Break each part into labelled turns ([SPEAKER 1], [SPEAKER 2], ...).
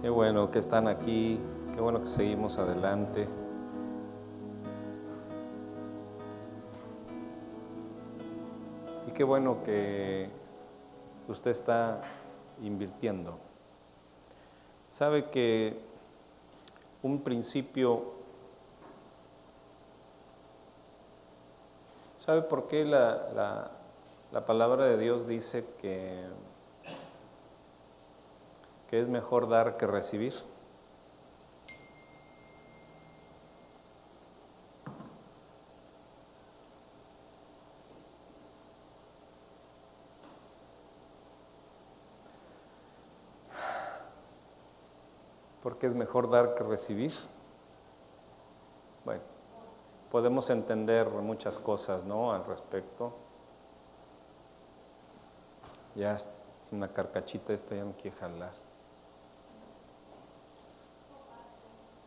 [SPEAKER 1] Qué bueno que están aquí, qué bueno que seguimos adelante. Y qué bueno que usted está invirtiendo. Sabe que un principio... ¿Sabe por qué la, la palabra de Dios dice que que es mejor dar que recibir. Porque es mejor dar que recibir. Bueno, podemos entender muchas cosas, ¿no? Al respecto. Ya una carcachita esta ya no quiere jalar.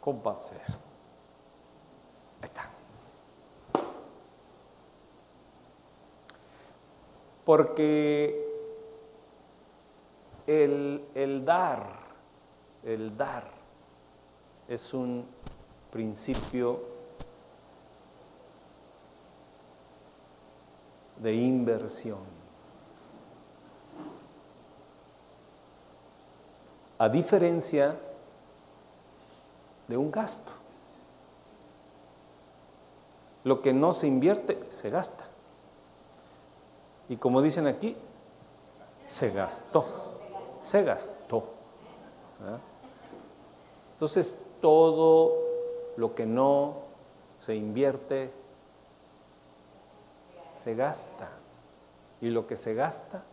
[SPEAKER 1] ¿Cómo va a ser? Ahí está. Porque el, el dar, el dar es un principio de inversión. A diferencia de un gasto. Lo que no se invierte, se gasta. Y como dicen aquí, se gastó. Se gastó. Entonces, todo lo que no se invierte, se gasta. Y lo que se gasta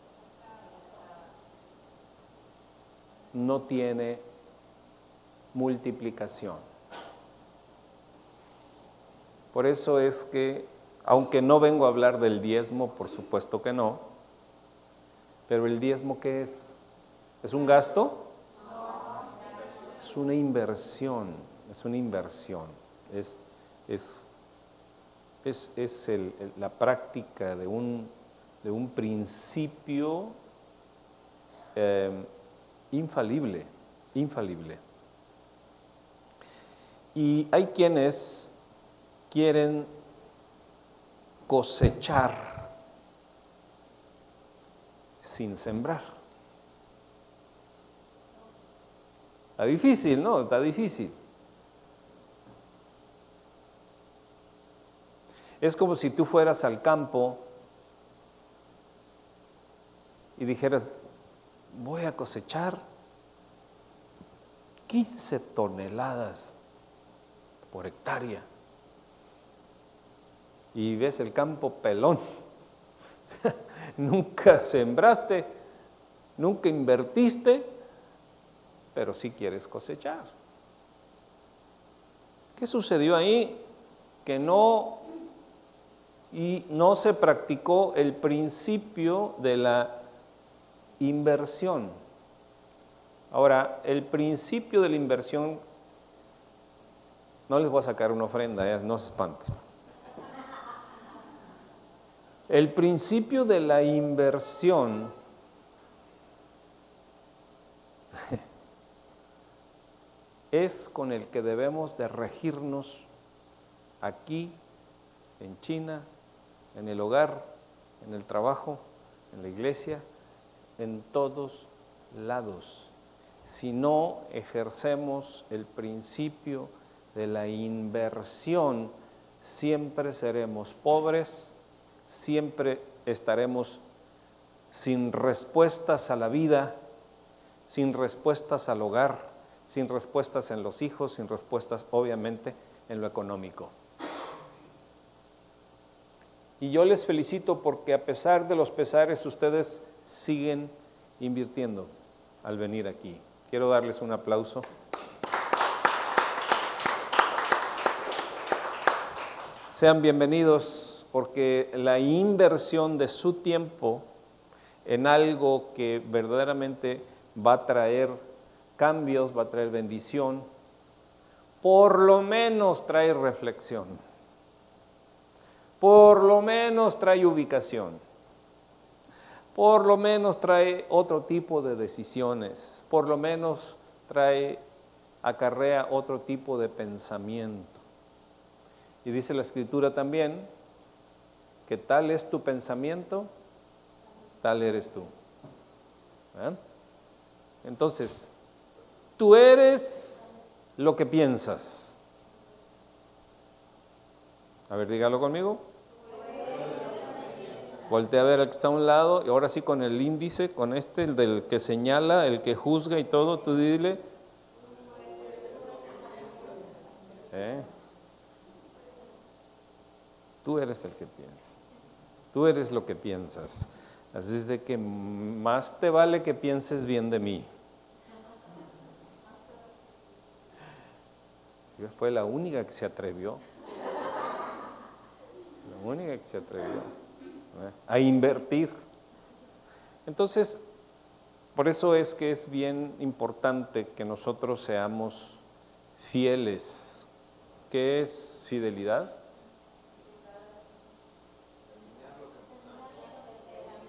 [SPEAKER 1] no tiene multiplicación. Por eso es que, aunque no vengo a hablar del diezmo, por supuesto que no, pero el diezmo ¿qué es? ¿Es un gasto? Es una inversión, es una inversión, es, es, es, la práctica de un, de un principio eh, infalible, infalible. Y hay quienes quieren cosechar sin sembrar. Está difícil, ¿no? Está difícil. Es como si tú fueras al campo y dijeras, voy a cosechar 15 toneladas por hectárea. Y ves el campo pelón. nunca sembraste, nunca invertiste, pero sí quieres cosechar. ¿Qué sucedió ahí? Que no y no se practicó el principio de la inversión. Ahora, el principio de la inversión no les voy a sacar una ofrenda, eh, no se espanten. El principio de la inversión es con el que debemos de regirnos aquí, en China, en el hogar, en el trabajo, en la iglesia, en todos lados. Si no ejercemos el principio de la inversión, siempre seremos pobres, siempre estaremos sin respuestas a la vida, sin respuestas al hogar, sin respuestas en los hijos, sin respuestas obviamente en lo económico. Y yo les felicito porque a pesar de los pesares ustedes siguen invirtiendo al venir aquí. Quiero darles un aplauso. Sean bienvenidos porque la inversión de su tiempo en algo que verdaderamente va a traer cambios, va a traer bendición, por lo menos trae reflexión, por lo menos trae ubicación, por lo menos trae otro tipo de decisiones, por lo menos trae, acarrea otro tipo de pensamiento. Y dice la escritura también que tal es tu pensamiento, tal eres tú. Entonces, tú eres lo que piensas. A ver, dígalo conmigo. Voltea a ver al que está a un lado y ahora sí con el índice, con este, el del que señala, el que juzga y todo, tú dile. ¿Eh? Tú eres el que piensa. Tú eres lo que piensas. Así es de que más te vale que pienses bien de mí. Fue la única que se atrevió. La única que se atrevió a invertir. Entonces, por eso es que es bien importante que nosotros seamos fieles. ¿Qué es fidelidad?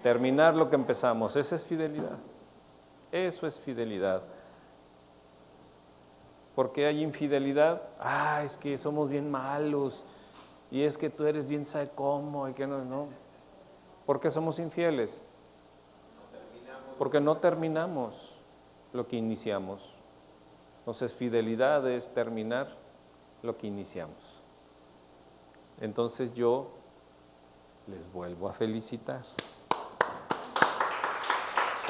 [SPEAKER 1] Terminar lo que empezamos. Esa es fidelidad. Eso es fidelidad. ¿Por qué hay infidelidad? Ah, es que somos bien malos. Y es que tú eres bien sabe cómo. Y que no, no. ¿Por qué somos infieles? Porque no terminamos lo que iniciamos. Entonces, fidelidad es terminar lo que iniciamos. Entonces yo les vuelvo a felicitar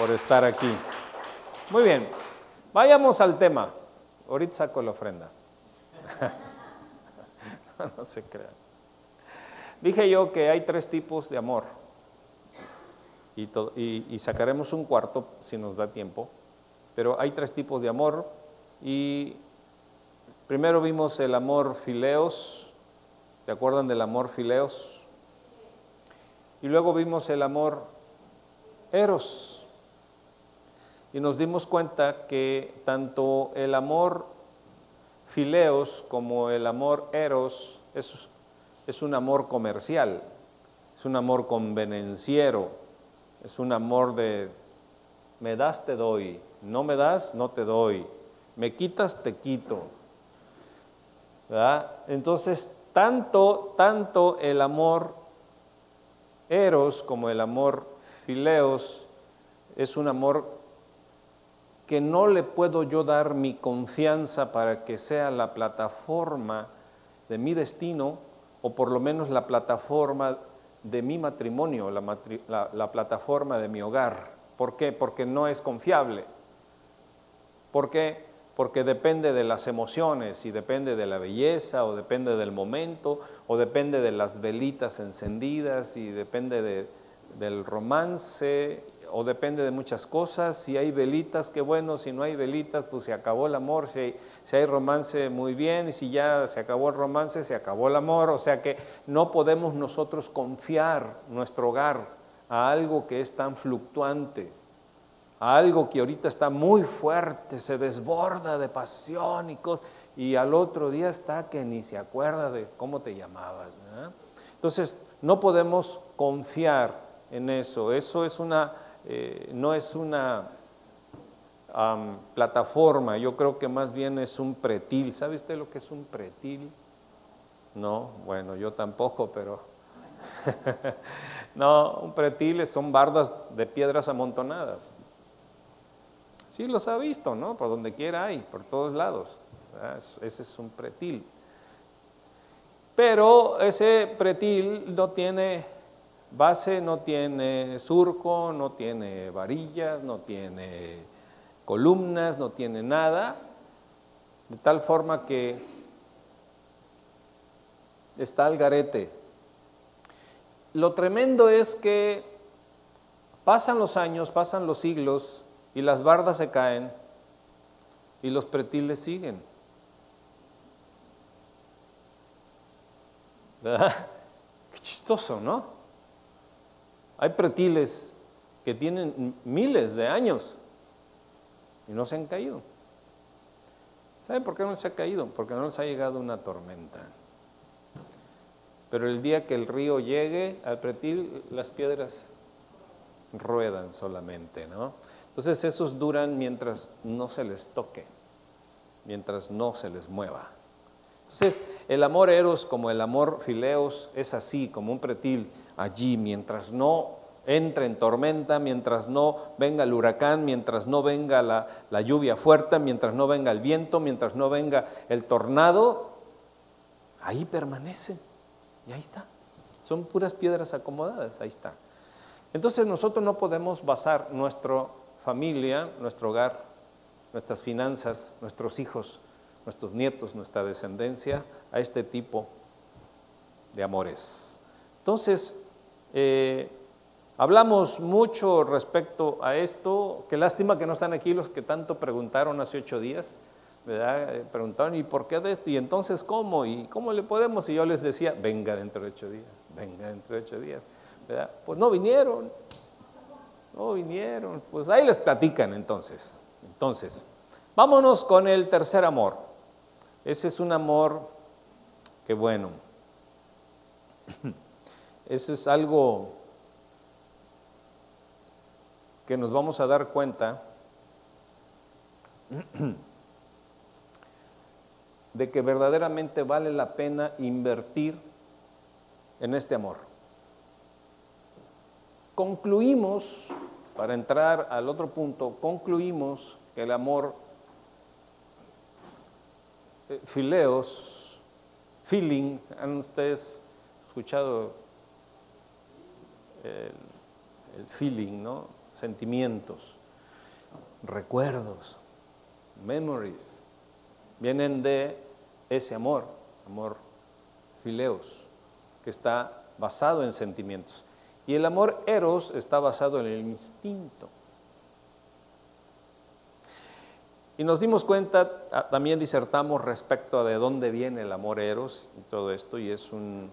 [SPEAKER 1] por estar aquí. Muy bien, vayamos al tema. Ahorita saco la ofrenda. no se crean. Dije yo que hay tres tipos de amor y, sacaremos un cuarto si nos da tiempo. Pero hay tres tipos de amor y primero vimos el amor fileos, ¿se acuerdan del amor fileos? Y luego vimos el amor eros. Y nos dimos cuenta que tanto el amor fileos como el amor eros es, es un amor comercial, es un amor convenenciero es un amor de me das, te doy, no me das, no te doy, me quitas, te quito. Entonces, tanto, tanto el amor eros como el amor fileos es un amor que no le puedo yo dar mi confianza para que sea la plataforma de mi destino o por lo menos la plataforma de mi matrimonio, la, plataforma de mi hogar. ¿Por qué? Porque no es confiable. ¿Por qué? Porque depende de las emociones y depende de la belleza o depende del momento o depende de las velitas encendidas y depende del romance o depende de muchas cosas. Si hay velitas, qué bueno, si no hay velitas, pues se acabó el amor. Si si hay, romance, muy bien. Y si ya se acabó el romance, se acabó el amor. O sea que no podemos nosotros confiar nuestro hogar a algo que es tan fluctuante, a algo que ahorita está muy fuerte, se desborda de pasión y cosas. Y al otro día está que ni se acuerda de cómo te llamabas. Entonces, no podemos confiar en eso. Eso es una eh, no es una plataforma, yo creo que más bien es un pretil. ¿Sabe usted lo que es un pretil? No, bueno, yo tampoco, pero... no, un pretil son bardas de piedras amontonadas. Sí los ha visto, ¿no? Por donde quiera hay, por todos lados. Ese es un pretil. Pero ese pretil no tiene base no tiene surco, no tiene varillas, no tiene columnas, no tiene nada, de tal forma que está el garete. Lo tremendo es que pasan los años, pasan los siglos y las bardas se caen y los pretiles siguen. ¿Verdad? Qué chistoso, ¿no? Hay pretiles que tienen miles de años y no se han caído. ¿Saben por qué no se ha caído? Porque no les ha llegado una tormenta. Pero el día que el río llegue al pretil, las piedras ruedan solamente, ¿no? Entonces esos duran mientras no se les toque. mientras no se les mueva. Entonces, el amor eros como el amor fileos es así, como un pretil allí, mientras no entre en tormenta, mientras no venga el huracán, mientras no venga la, la lluvia fuerte, mientras no venga el viento, mientras no venga el tornado, ahí permanece. Y ahí está. Son puras piedras acomodadas, ahí está. Entonces nosotros no podemos basar nuestra familia, nuestro hogar, nuestras finanzas, nuestros hijos, nuestros nietos, nuestra descendencia a este tipo de amores. Entonces, eh, hablamos mucho respecto a esto. Qué lástima que no están aquí los que tanto preguntaron hace ocho días. ¿verdad? Eh, preguntaron, ¿y por qué de esto? ¿Y entonces cómo? ¿Y cómo le podemos? Y yo les decía, venga dentro de ocho días, venga dentro de ocho días. ¿verdad? Pues no vinieron, no vinieron. Pues ahí les platican entonces. Entonces, vámonos con el tercer amor. Ese es un amor que bueno, ese es algo que nos vamos a dar cuenta de que verdaderamente vale la pena invertir en este amor. Concluimos, para entrar al otro punto, concluimos que el amor eh, fileos, feeling, ¿han ustedes escuchado el, el feeling, ¿no? Sentimientos, recuerdos, memories, vienen de ese amor, amor fileos, que está basado en sentimientos. Y el amor eros está basado en el instinto. Y nos dimos cuenta, ah, también disertamos respecto a de dónde viene el amor eros y todo esto, y es un,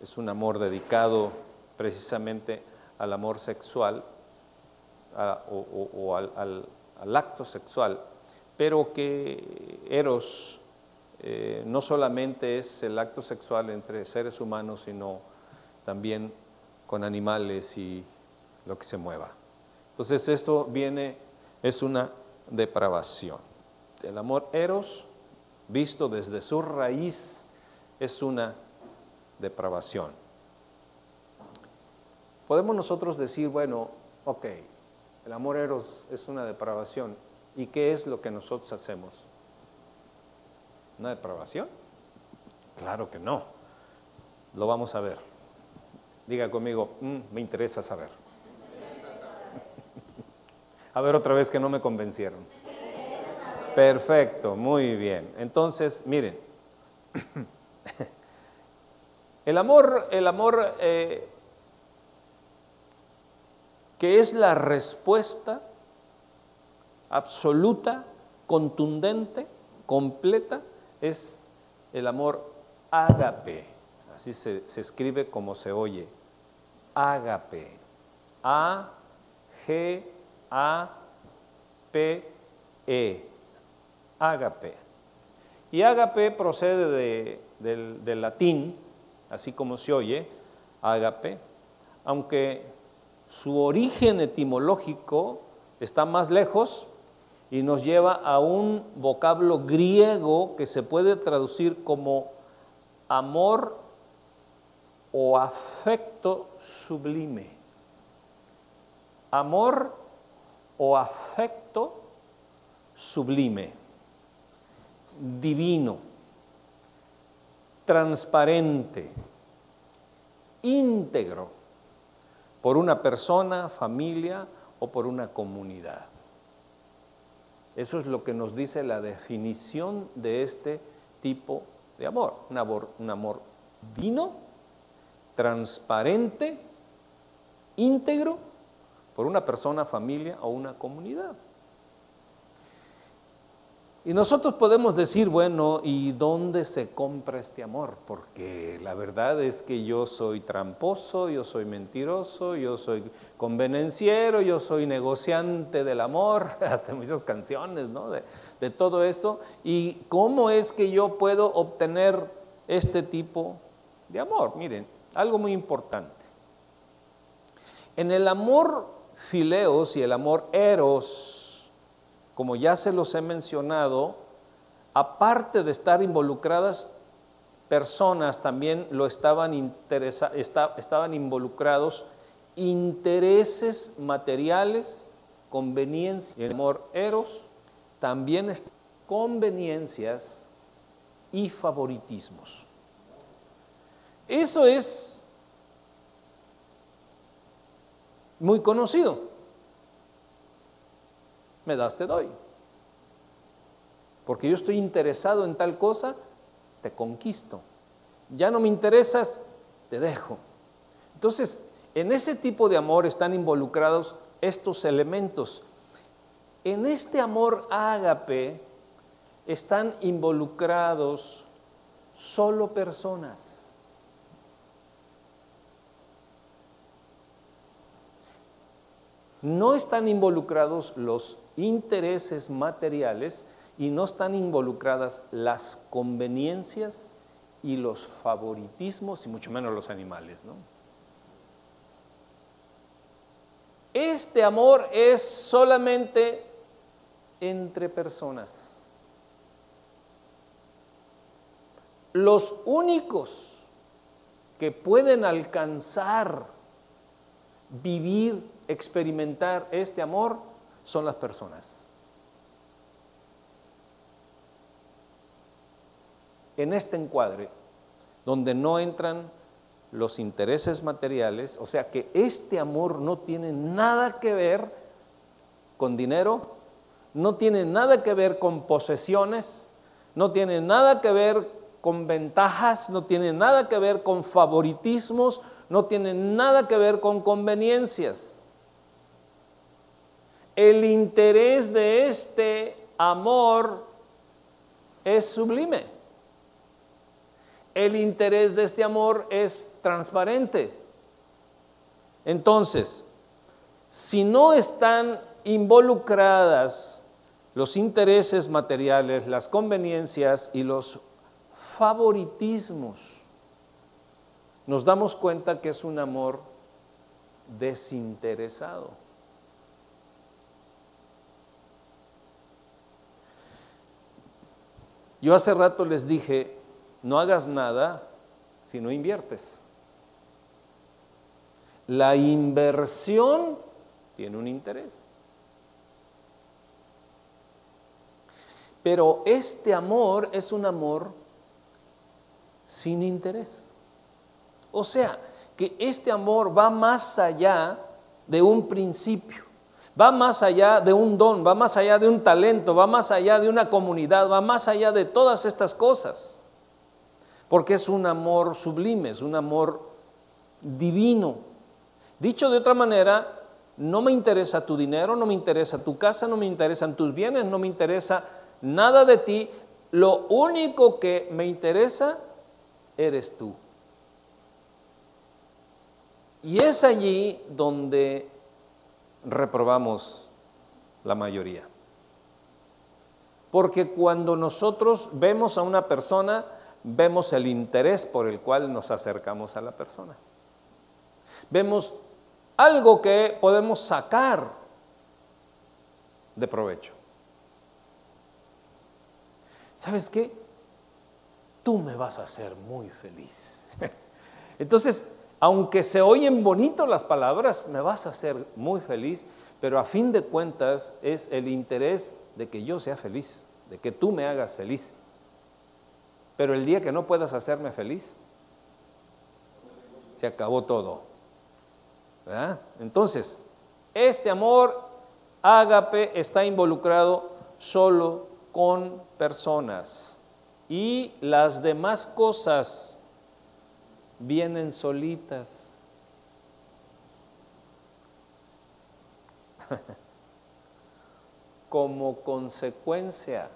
[SPEAKER 1] es un amor dedicado precisamente al amor sexual o, al acto sexual pero que Eros eh, no solamente es el acto sexual entre seres humanos, sino también con animales y lo que se mueva. Entonces esto viene, es una depravación. El amor Eros, visto desde su raíz, es una depravación. Podemos nosotros decir, bueno, ok, el amor es una depravación. ¿Y qué es lo que nosotros hacemos? ¿Una depravación? Claro que no. Lo vamos a ver. Diga conmigo, mm, me interesa saber. a ver otra vez que no me convencieron. Perfecto, muy bien. Entonces, miren, el amor, el amor eh, que es la respuesta absoluta, contundente, completa, es el amor ágape. Así se, escribe como se oye. Ágape. A, G, A, P, E. Ágape. Y ágape procede del, del latín, así como se oye, ágape, aunque su origen etimológico está más lejos, y nos lleva a un vocablo griego que se puede traducir como amor o afecto sublime. Amor o afecto sublime, divino, transparente, íntegro, por una persona, familia o por una comunidad. Eso es lo que nos dice la definición de este tipo de amor. Un amor, un amor vino, transparente, íntegro, por una persona, familia o una comunidad. Y nosotros podemos decir, bueno, ¿y dónde se compra este amor? Porque la verdad es que yo soy tramposo, yo soy mentiroso, yo soy convenenciero, yo soy negociante del amor, hasta muchas canciones, ¿no? De, todo esto. ¿Y cómo es que yo puedo obtener este tipo de amor? Miren, algo muy importante. En el amor fileos y el amor eros, como ya se los he mencionado, aparte de estar involucradas personas, también lo estaban, estaban involucrados intereses materiales, conveniencias, el amor eros, también conveniencias y favoritismos. Eso es muy conocido. Me das, te doy. Porque yo estoy interesado en tal cosa, te conquisto. Ya no me interesas, te dejo. Entonces, en ese tipo de amor están involucrados estos elementos. En este amor ágape están involucrados solo personas. No están involucrados los intereses materiales y no están involucradas las conveniencias y los favoritismos y mucho menos los animales. Este amor es solamente entre personas. Los únicos que pueden alcanzar, vivir, experimentar este amor son las personas. En este encuadre, donde no entran los intereses materiales, o sea que este amor no tiene nada que ver con dinero, no tiene nada que ver con posesiones, no tiene nada que ver con ventajas, no tiene nada que ver con favoritismos, no tiene nada que ver con conveniencias. El interés de este amor es sublime el interés de este amor es transparente. Entonces, si no están involucradas los intereses materiales, las conveniencias y los favoritismos, nos damos cuenta que es un amor desinteresado. Yo hace rato les dije no hagas nada si no inviertes. La inversión tiene un interés. Pero este amor es un amor sin interés. O sea, que este amor va más allá de un principio, va más allá de un don, va más allá de un talento, va más allá de una comunidad, va más allá de todas estas cosas porque es un amor sublime, es un amor divino. Dicho de otra manera, no me interesa tu dinero, no me interesa tu casa, no me interesan tus bienes, no me interesa nada de ti. Lo único que me interesa eres tú. Y es allí donde reprobamos la mayoría. Porque cuando nosotros vemos a una persona, vemos el interés por el cual nos acercamos a la persona. Vemos algo que podemos sacar de provecho. ¿Sabes qué? Tú me vas a hacer muy feliz. Entonces, aunque se oyen bonitas las palabras, me vas a hacer muy feliz, pero a fin de cuentas es el interés de que yo sea feliz, de que tú me hagas feliz. Pero el día que no puedas hacerme feliz, se acabó todo. Entonces, este amor ágape está involucrado solo con personas y las demás cosas vienen solitas. Como consecuencia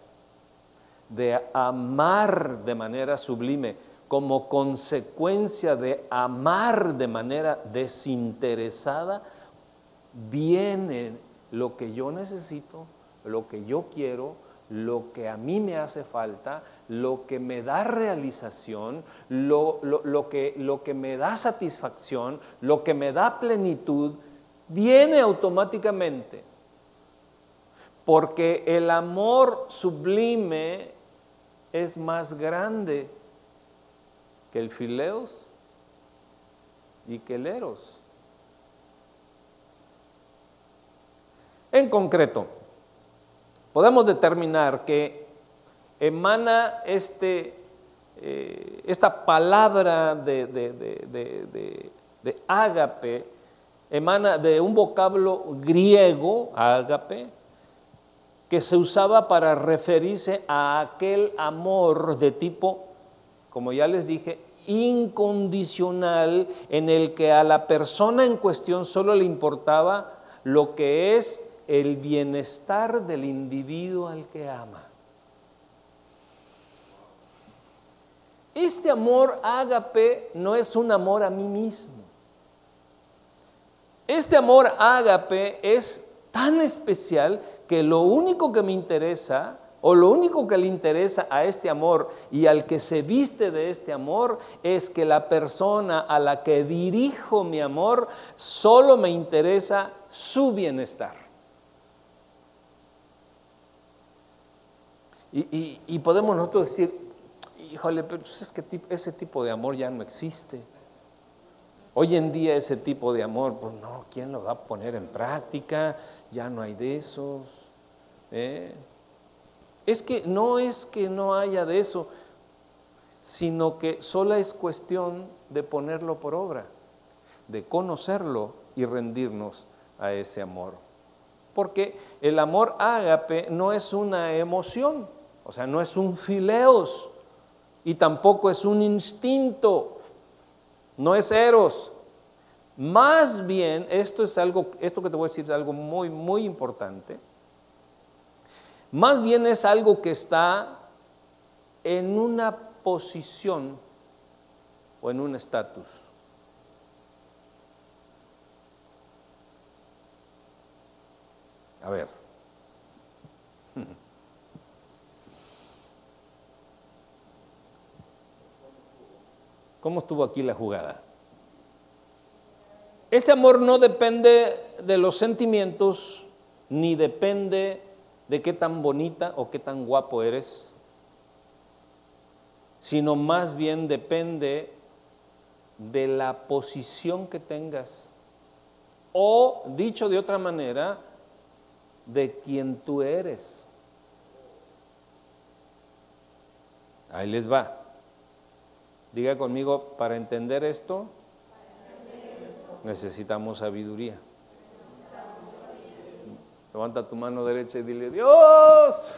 [SPEAKER 1] de amar de manera sublime, como consecuencia de amar de manera desinteresada, viene lo que yo necesito, lo que yo quiero, lo que a mí me hace falta, lo que me da realización, lo, que, lo que me da satisfacción, lo que me da plenitud, viene automáticamente. Porque el amor sublime es más grande que el fileos y que el eros. En concreto, podemos determinar que emana este, eh, esta palabra de, de, ágape, emana de un vocablo griego, ágape, que se usaba para referirse a aquel amor de tipo, como ya les dije, incondicional, en el que a la persona en cuestión solo le importaba lo que es el bienestar del individuo al que ama. Este amor ágape no es un amor a mí mismo. Este amor ágape es tan especial que lo único que me interesa o lo único que le interesa a este amor y al que se viste de este amor es que la persona a la que dirijo mi amor solo me interesa su bienestar. Y, podemos nosotros decir, híjole, pero pues es que ese tipo de amor ya no existe. Hoy en día ese tipo de amor, pues no, ¿quién lo va a poner en práctica? Ya no hay de esos. ¿eh? Es que no es que no haya de eso, sino que solo es cuestión de ponerlo por obra, de conocerlo y rendirnos a ese amor. Porque el amor ágape no es una emoción, o sea, no es un fileos y tampoco es un instinto, no es eros. Más bien, esto es algo, esto que te voy a decir es algo muy, muy importante. Más bien es algo que está en una posición o en un estatus. A ver. ¿Cómo estuvo aquí la jugada? Este amor no depende de los sentimientos, ni depende de qué tan bonita o qué tan guapo eres, sino más bien depende de la posición que tengas. O, dicho de otra manera, de quien tú eres. Ahí les va. Diga conmigo, para entender esto, necesitamos sabiduría. Levanta tu mano derecha y dile, Dios,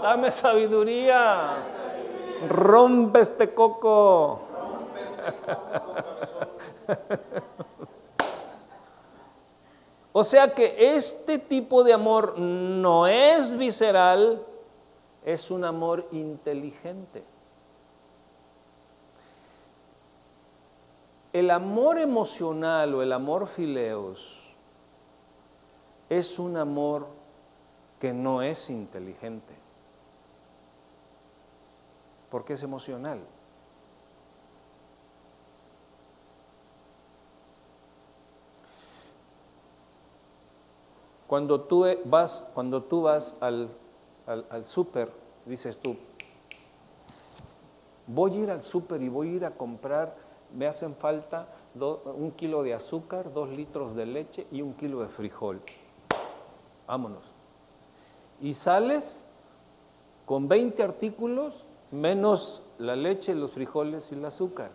[SPEAKER 1] dame sabiduría. Rompe este coco. o sea que este tipo de amor no es visceral, es un amor inteligente. El amor emocional o el amor fileos es un amor que no es inteligente, porque es emocional. Cuando tú vas, cuando tú vas al, al, al súper, dices tú, voy a ir al súper y voy a ir a comprar me hacen falta un kilo de azúcar, dos litros de leche y un kilo de frijol. Vámonos. Y sales con 20 artículos menos la leche, los frijoles y el azúcar.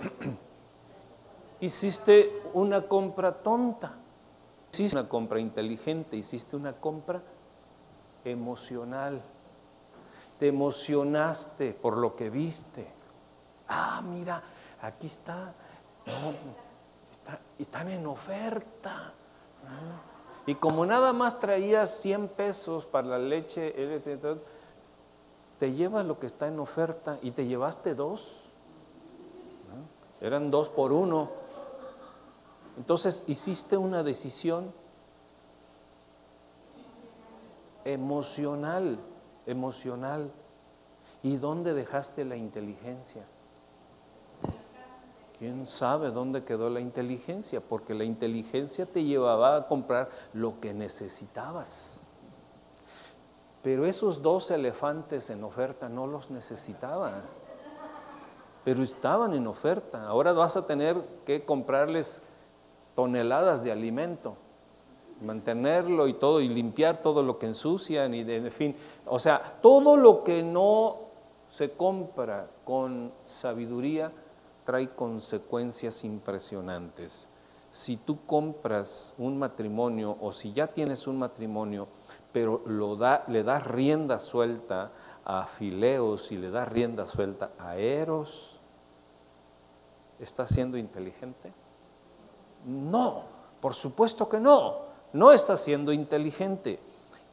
[SPEAKER 1] hiciste una compra tonta, hiciste una compra inteligente, hiciste una compra emocional te emocionaste por lo que viste. Ah, mira, aquí está, están en oferta. Y como nada más traías 100 pesos para la leche, te llevas lo que está en oferta y te llevaste dos. Eran dos por uno. Entonces hiciste una decisión emocional emocional. ¿Y dónde dejaste la inteligencia? ¿Quién sabe dónde quedó la inteligencia? Porque la inteligencia te llevaba a comprar lo que necesitabas. Pero esos dos elefantes en oferta no los necesitaban. Pero estaban en oferta. Ahora vas a tener que comprarles toneladas de alimento, mantenerlo y todo, y limpiar todo lo que ensucian, y de, en fin. O sea, todo lo que no se compra con sabiduría trae consecuencias impresionantes. Si tú compras un matrimonio o si ya tienes un matrimonio, pero lo da, le das rienda suelta a Fileos y le das rienda suelta a Eros, ¿estás siendo inteligente? No, por supuesto que no, no estás siendo inteligente.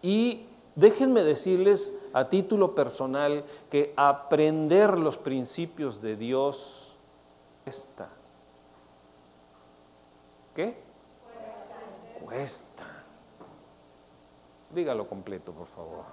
[SPEAKER 1] Y déjenme decirles a título personal que aprender los principios de Dios cuesta. ¿Qué? Cuesta. Dígalo completo, por favor.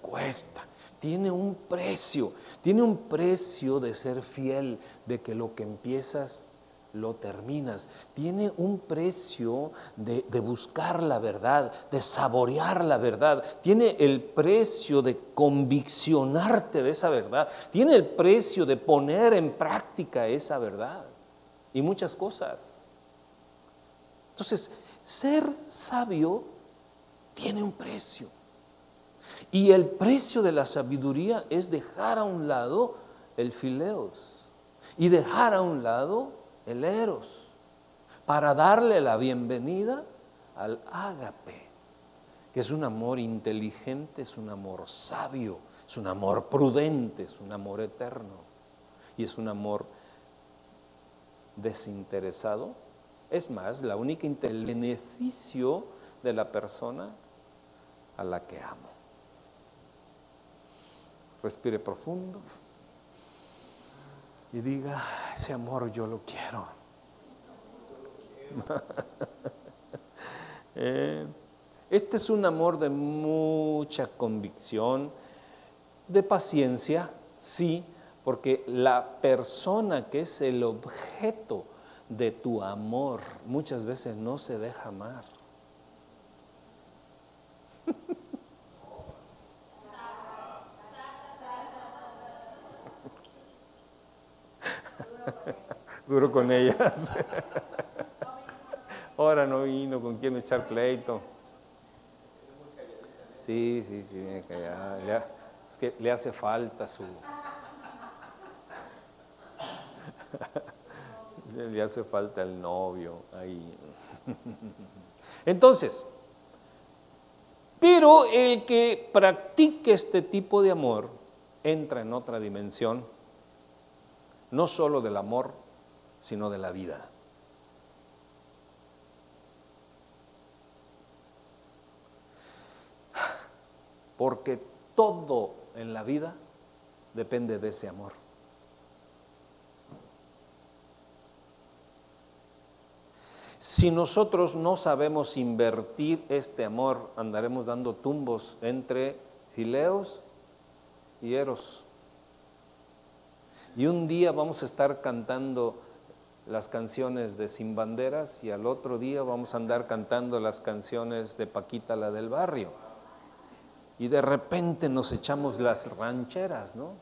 [SPEAKER 1] Cuesta. Tiene un precio. Tiene un precio de ser fiel, de que lo que empiezas lo terminas. Tiene un precio de, buscar la verdad, de saborear la verdad. Tiene el precio de conviccionarte de esa verdad. Tiene el precio de poner en práctica esa verdad. Y muchas cosas. Entonces, ser sabio tiene un precio. Y el precio de la sabiduría es dejar a un lado el fileos y dejar a un lado el eros, para darle la bienvenida al ágape, que es un amor inteligente, es un amor sabio, es un amor prudente, es un amor eterno y es un amor desinteresado. Es más, la única el beneficio de la persona a la que amo. Respire profundo y diga, ese amor yo lo quiero. Eh, este es un amor de mucha convicción, de paciencia, sí, porque la persona que es el objeto de tu amor muchas veces no se deja amar. Duro con ellas. Ahora no vino, ¿con quién echar pleito? Sí, sí, sí, es que le hace falta su... le hace falta el novio ahí. Entonces, pero el que practique este tipo de amor entra en otra dimensión no solo del amor, sino de la vida. Porque todo en la vida depende de ese amor. Si nosotros no sabemos invertir este amor, andaremos dando tumbos entre fileos y eros. Y un día vamos a estar cantando las canciones de Sin Banderas y al otro día vamos a andar cantando las canciones de Paquita la del barrio. Y de repente nos echamos las rancheras, ¿no?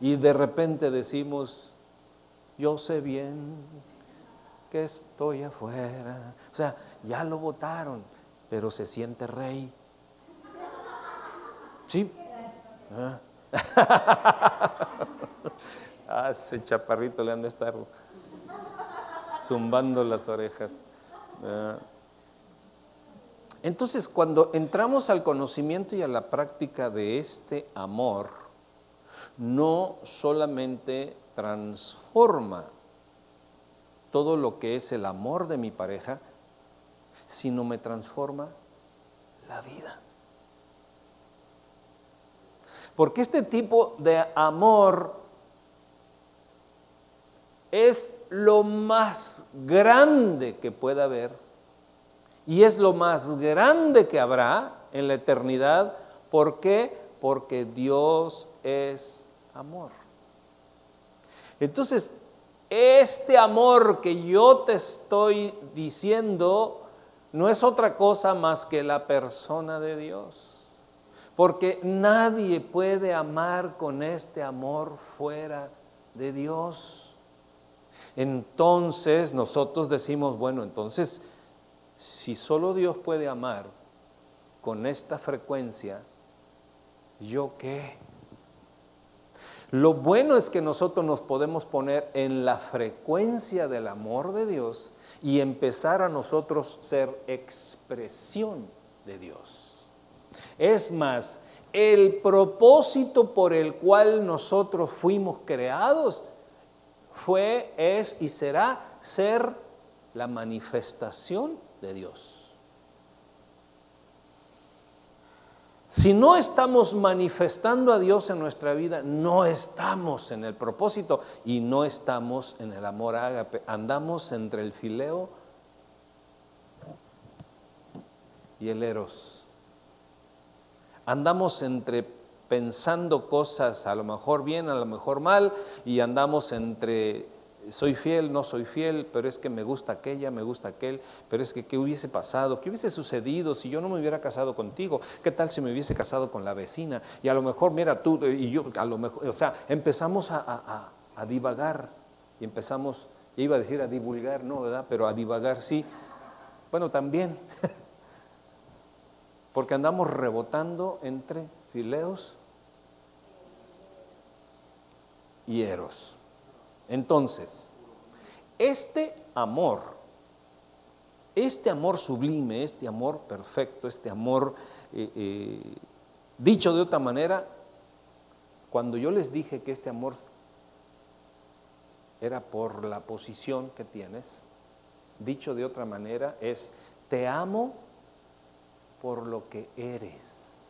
[SPEAKER 1] Y de repente decimos, yo sé bien que estoy afuera. O sea, ya lo votaron, pero se siente rey. ¿Sí? ¿Ah? ah, ese chaparrito le han de estar zumbando las orejas. Ah. Entonces, cuando entramos al conocimiento y a la práctica de este amor, no solamente transforma todo lo que es el amor de mi pareja, sino me transforma la vida. Porque este tipo de amor es lo más grande que pueda haber y es lo más grande que habrá en la eternidad. ¿Por qué? Porque Dios es amor. Entonces, este amor que yo te estoy diciendo no es otra cosa más que la persona de Dios. Porque nadie puede amar con este amor fuera de Dios. Entonces nosotros decimos, bueno, entonces, si solo Dios puede amar con esta frecuencia, ¿yo qué? Lo bueno es que nosotros nos podemos poner en la frecuencia del amor de Dios y empezar a nosotros ser expresión de Dios. Es más, el propósito por el cual nosotros fuimos creados fue, es y será ser la manifestación de Dios. Si no estamos manifestando a Dios en nuestra vida, no estamos en el propósito y no estamos en el amor ágape. Andamos entre el fileo y el eros. Andamos entre pensando cosas a lo mejor bien, a lo mejor mal, y andamos entre soy fiel, no soy fiel, pero es que me gusta aquella, me gusta aquel, pero es que qué hubiese pasado, qué hubiese sucedido si yo no me hubiera casado contigo, qué tal si me hubiese casado con la vecina, y a lo mejor, mira tú y yo, a lo mejor, o sea, empezamos a, a divagar y empezamos, iba a decir a divulgar, no, ¿verdad? Pero a divagar sí, bueno, también, porque andamos rebotando entre fileos y eros. Entonces, este amor, este amor sublime, este amor perfecto, este amor, eh, eh, dicho de otra manera, cuando yo les dije que este amor era por la posición que tienes, dicho de otra manera, es, te amo por lo que eres.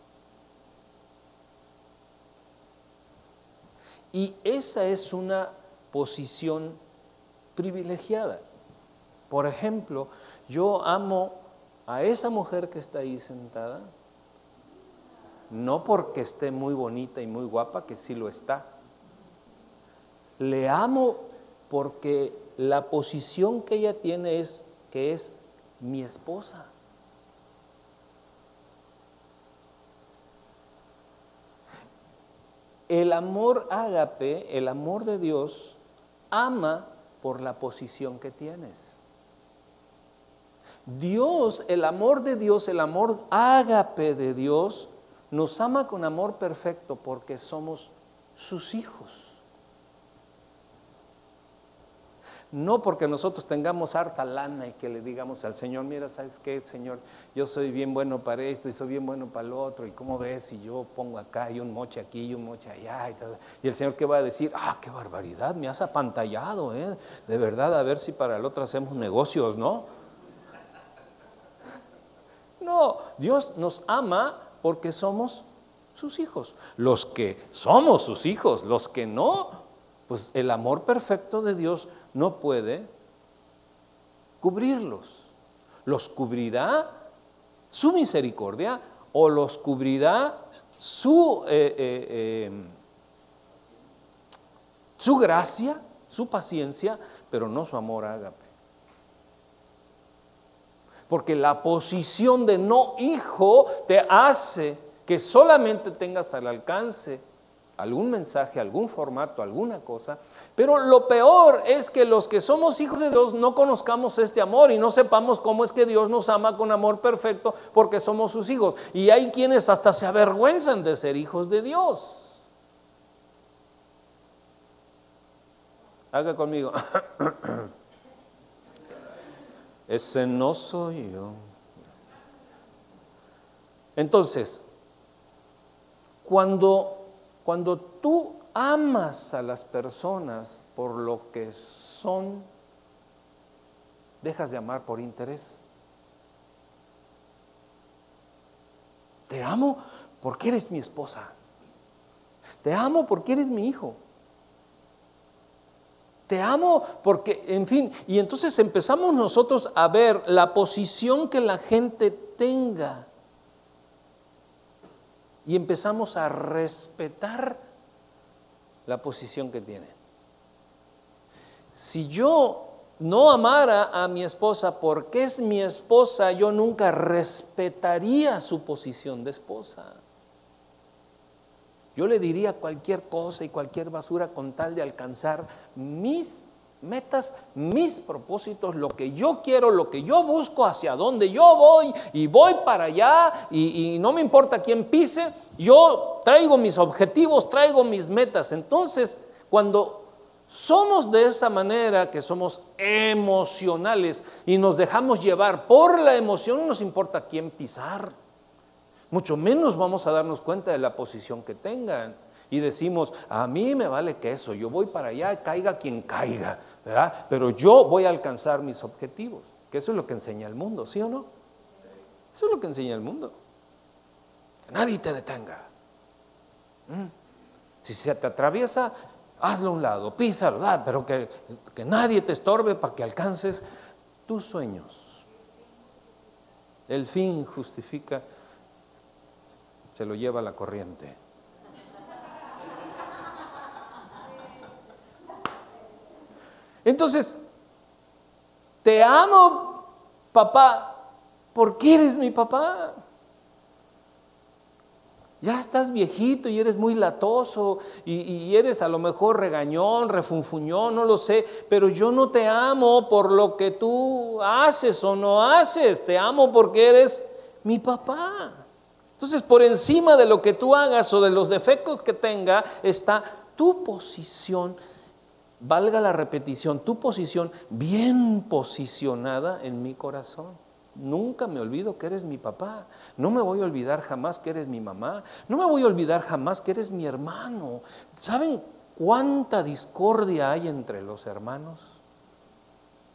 [SPEAKER 1] Y esa es una posición privilegiada. Por ejemplo, yo amo a esa mujer que está ahí sentada, no porque esté muy bonita y muy guapa, que sí lo está. Le amo porque la posición que ella tiene es que es mi esposa. El amor ágape, el amor de Dios, ama por la posición que tienes. Dios, el amor de Dios, el amor ágape de Dios, nos ama con amor perfecto porque somos sus hijos. No porque nosotros tengamos harta lana y que le digamos al Señor, mira, ¿sabes qué, Señor? Yo soy bien bueno para esto y soy bien bueno para lo otro. ¿Y cómo ves si yo pongo acá y un moche aquí y un moche allá? Y, el Señor qué va a decir, ah, qué barbaridad, me has apantallado, ¿eh? De verdad, a ver si para el otro hacemos negocios, ¿no? No, Dios nos ama porque somos sus hijos. Los que somos sus hijos, los que no, pues el amor perfecto de Dios no puede cubrirlos. Los cubrirá su misericordia o los cubrirá su, eh, eh, em, su gracia, su paciencia, pero no su amor ágape. Porque la posición de no hijo te hace que solamente tengas al alcance algún mensaje, algún formato, alguna cosa. Pero lo peor es que los que somos hijos de Dios no conozcamos este amor y no sepamos cómo es que Dios nos ama con amor perfecto porque somos sus hijos. Y hay quienes hasta se avergüenzan de ser hijos de Dios. Haga conmigo. Ese no soy yo. Entonces, cuando cuando tú amas a las personas por lo que son, dejas de amar por interés. Te amo porque eres mi esposa. Te amo porque eres mi hijo. Te amo porque, en fin, y entonces empezamos nosotros a ver la posición que la gente tenga y empezamos a respetar la posición que tiene. Si yo no amara a mi esposa porque es mi esposa, yo nunca respetaría su posición de esposa. Yo le diría cualquier cosa y cualquier basura con tal de alcanzar mis metas, mis propósitos, lo que yo quiero, lo que yo busco, hacia dónde yo voy y voy para allá y, no me importa quién pise, yo traigo mis objetivos, traigo mis metas. Entonces, cuando somos de esa manera que somos emocionales y nos dejamos llevar por la emoción, no nos importa quién pisar. Mucho menos vamos a darnos cuenta de la posición que tengan. Y decimos, a mí me vale que eso, yo voy para allá, caiga quien caiga, Pero yo voy a alcanzar mis objetivos, que eso es lo que enseña el mundo, ¿sí o no? Eso es lo que enseña el mundo. Que nadie te detenga. ¿Mm? Si se te atraviesa, hazlo a un lado, písalo, pero que, que nadie te estorbe para que alcances tus sueños. El fin justifica, se lo lleva la corriente. Entonces, te amo, papá, porque eres mi papá. Ya estás viejito y eres muy latoso y, eres a lo mejor regañón, refunfuñón, no lo sé, pero yo no te amo por lo que tú haces o no haces, te amo porque eres mi papá. Entonces, por encima de lo que tú hagas o de los defectos que tenga, está tu posición, valga la repetición, tu posición bien posicionada en mi corazón. Nunca me olvido que eres mi papá. No me voy a olvidar jamás que eres mi mamá. No me voy a olvidar jamás que eres mi hermano. ¿Saben cuánta discordia hay entre los hermanos?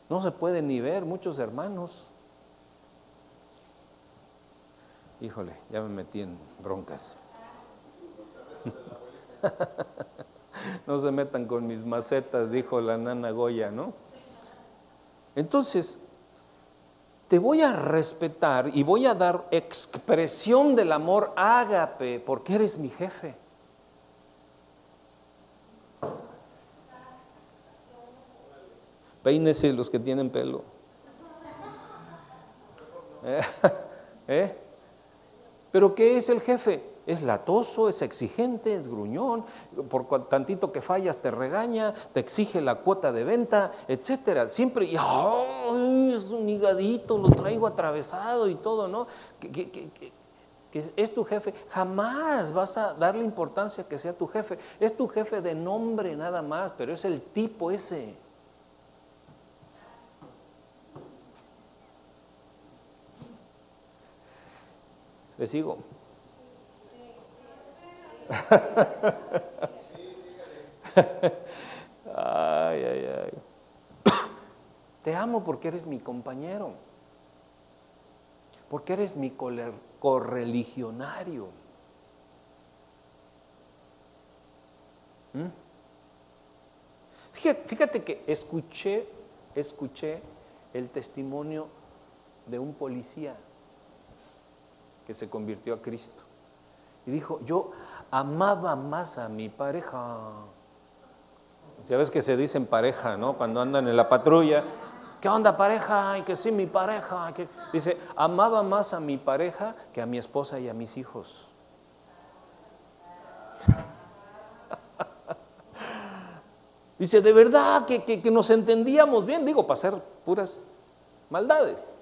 [SPEAKER 1] No se puede ni ver muchos hermanos. Híjole, ya me metí en broncas. no se metan con mis macetas, dijo la nana Goya, ¿no? Entonces, te voy a respetar y voy a dar expresión del amor ágape porque eres mi jefe. Peínese los que tienen pelo. ¿Eh? ¿Eh? ¿Pero qué es el jefe? Es latoso, es exigente, es gruñón, por tantito que fallas te regaña, te exige la cuota de venta, etcétera. Siempre, y, es un higadito, lo traigo atravesado y todo, ¿no? Que, es tu jefe, jamás vas a darle importancia que sea tu jefe. Es tu jefe de nombre nada más, pero es el tipo ese. Le sigo. Ay, ay, ay. Te amo porque eres mi compañero, porque eres mi correligionario. ¿Mm? Fíjate, fíjate que escuché, escuché el testimonio de un policía que se convirtió a Cristo. Y dijo, yo amaba más a mi pareja. Sabes que se dicen pareja, ¿no? Cuando andan en la patrulla. ¿Qué onda pareja? Y que sí, mi pareja. Dice, amaba más a mi pareja que a mi esposa y a mis hijos. Dice, de verdad que, que nos entendíamos bien, digo, para hacer puras maldades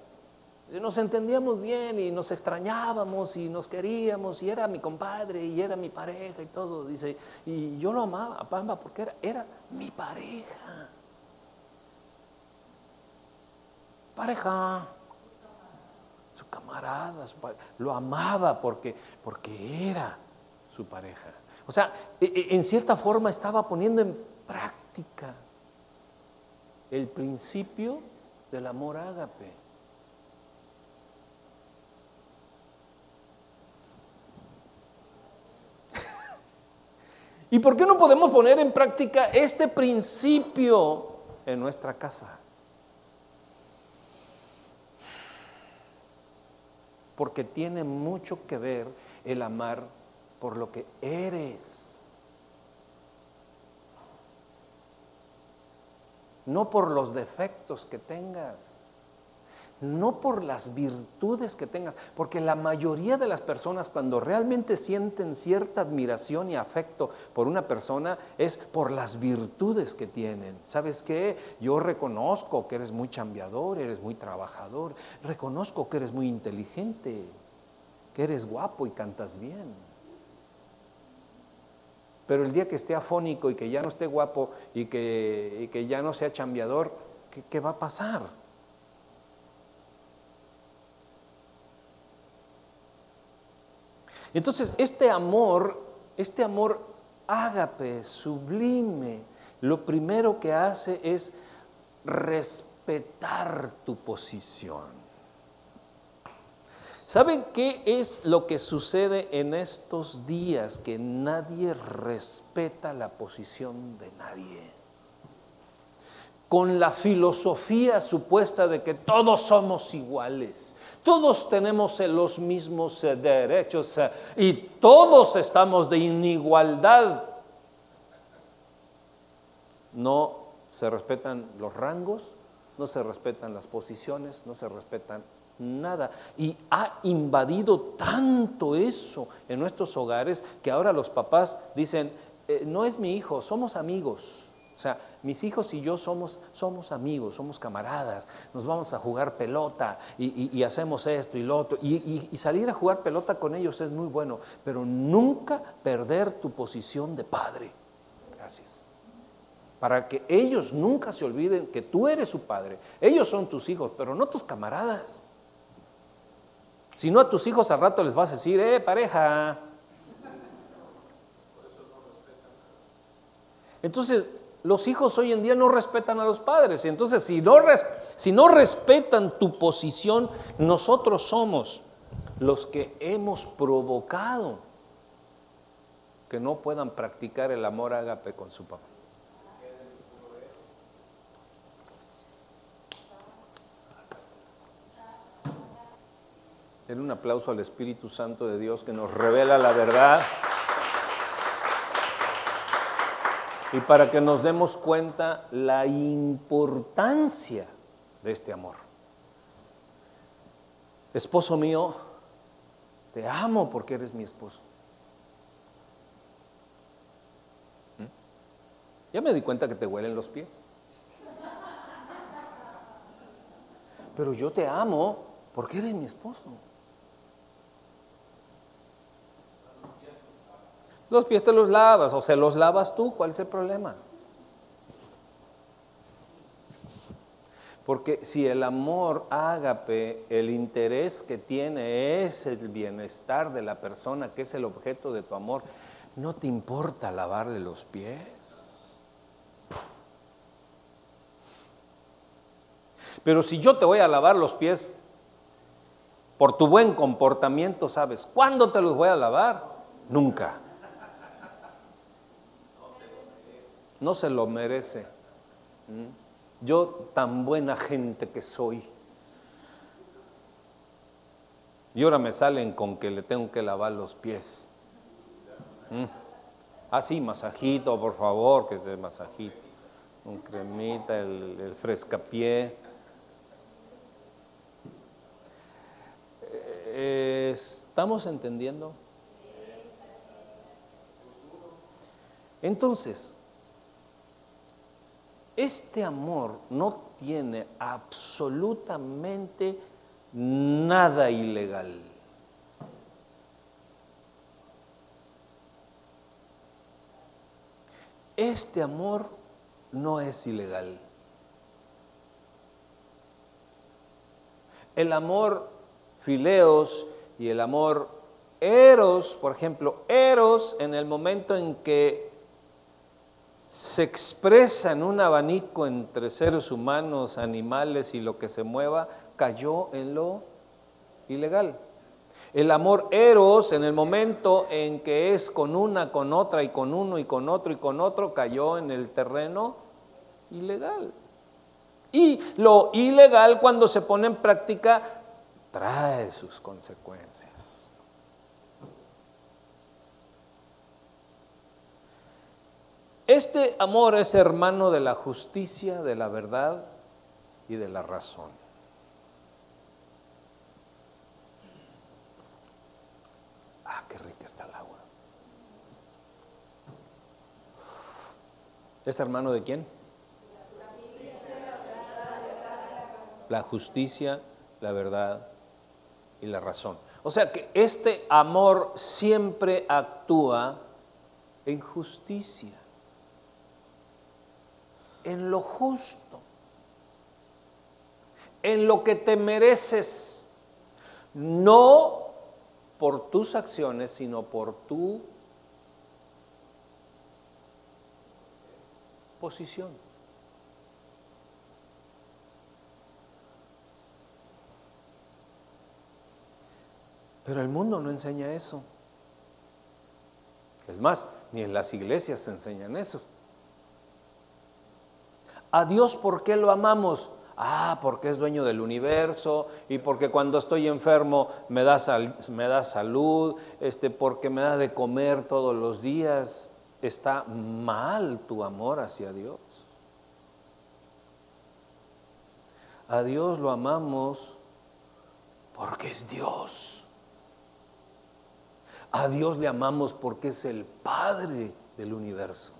[SPEAKER 1] nos entendíamos bien y nos extrañábamos y nos queríamos y era mi compadre y era mi pareja y todo, dice, y yo lo amaba a Pamba porque era, era mi pareja. Pareja, su camarada, lo amaba porque, porque era su pareja. O sea, e, e, en cierta forma estaba poniendo en práctica el principio del amor ágape. ¿Y por qué no podemos poner en práctica este principio en nuestra casa? Porque tiene mucho que ver el amar por lo que eres. no por los defectos que tengas no por las virtudes que tengas, porque la mayoría de las personas cuando realmente sienten cierta admiración y afecto por una persona es por las virtudes que tienen. ¿Sabes qué? Yo reconozco que eres muy chambeador, eres muy trabajador, reconozco que eres muy inteligente, que eres guapo y cantas bien. Pero el día que esté afónico y que ya no esté guapo y que, que ya no sea chambeador, ¿qué, qué va a pasar? Entonces, este amor, este amor ágape, sublime, lo primero que hace es respetar tu posición. ¿Saben qué es lo que sucede en estos días? Que nadie respeta la posición de nadie. Con la filosofía supuesta de que todos somos iguales, todos tenemos los mismos eh, derechos eh, y todos estamos de inigualdad. No se respetan los rangos, no se respetan las posiciones, no se respetan nada. Y ha invadido tanto eso en nuestros hogares que ahora los papás dicen, eh, no es mi hijo, somos amigos. O sea, mis hijos y yo somos, somos amigos, somos camaradas, nos vamos a jugar pelota y, hacemos esto y lo otro. Y, salir a jugar pelota con ellos es muy bueno, pero nunca perder tu posición de padre. Gracias. Para que ellos nunca se olviden que tú eres su padre. Ellos son tus hijos, pero no tus camaradas. Si no a tus hijos al rato les vas a decir, eh, pareja. Entonces, los hijos hoy en día no respetan a los padres. Y entonces, si no, si no respetan tu posición, nosotros somos los que hemos provocado que no puedan practicar el amor ágape con su papá. En un aplauso al Espíritu Santo de Dios que nos revela la verdad. Y para que nos demos cuenta la importancia de este amor. Esposo mío, te amo porque eres mi esposo. ¿Mm? Ya me di cuenta que te huelen los pies. Pero yo te amo porque eres mi esposo. Los pies te los lavas o se los lavas tú, ¿cuál es el problema? Porque si el amor ágape, el interés que tiene es el bienestar de la persona que es el objeto de tu amor, no te importa lavarle los pies. Pero si yo te voy a lavar los pies por tu buen comportamiento, ¿sabes? ¿Cuándo te los voy a lavar? Nunca. No se lo merece. Yo tan buena gente que soy. Y ahora me salen con que le tengo que lavar los pies. Así, masajito, por favor, que te masajito. Un cremita, el, el frescapié. Eh, ¿Estamos entendiendo? Entonces, este amor no tiene absolutamente nada ilegal. Este amor no es ilegal. El amor fileos y el amor eros, por ejemplo, eros en el momento en que se expresa en un abanico entre seres humanos, animales y lo que se mueva, cayó en lo ilegal. El amor eros, en el momento en que es con una, con otra y con uno y con otro y con otro, cayó en el terreno ilegal. Y lo ilegal cuando se pone en práctica trae sus consecuencias. Este amor es hermano de la justicia, de la verdad y de la razón. Ah, qué rica está el agua. ¿Es hermano de quién? La justicia, la verdad y la razón. O sea que este amor siempre actúa en justicia, en lo justo, en lo que te mereces, no por tus acciones, sino por tu posición. Pero el mundo no enseña eso. Es más, ni en las iglesias se enseñan eso. A Dios, ¿por qué lo amamos? Ah, porque es dueño del universo y porque cuando estoy enfermo me da, me da salud, este, porque me da de comer todos los días. Está mal tu amor hacia Dios. A Dios lo amamos porque es Dios. A Dios le amamos porque es el Padre del universo.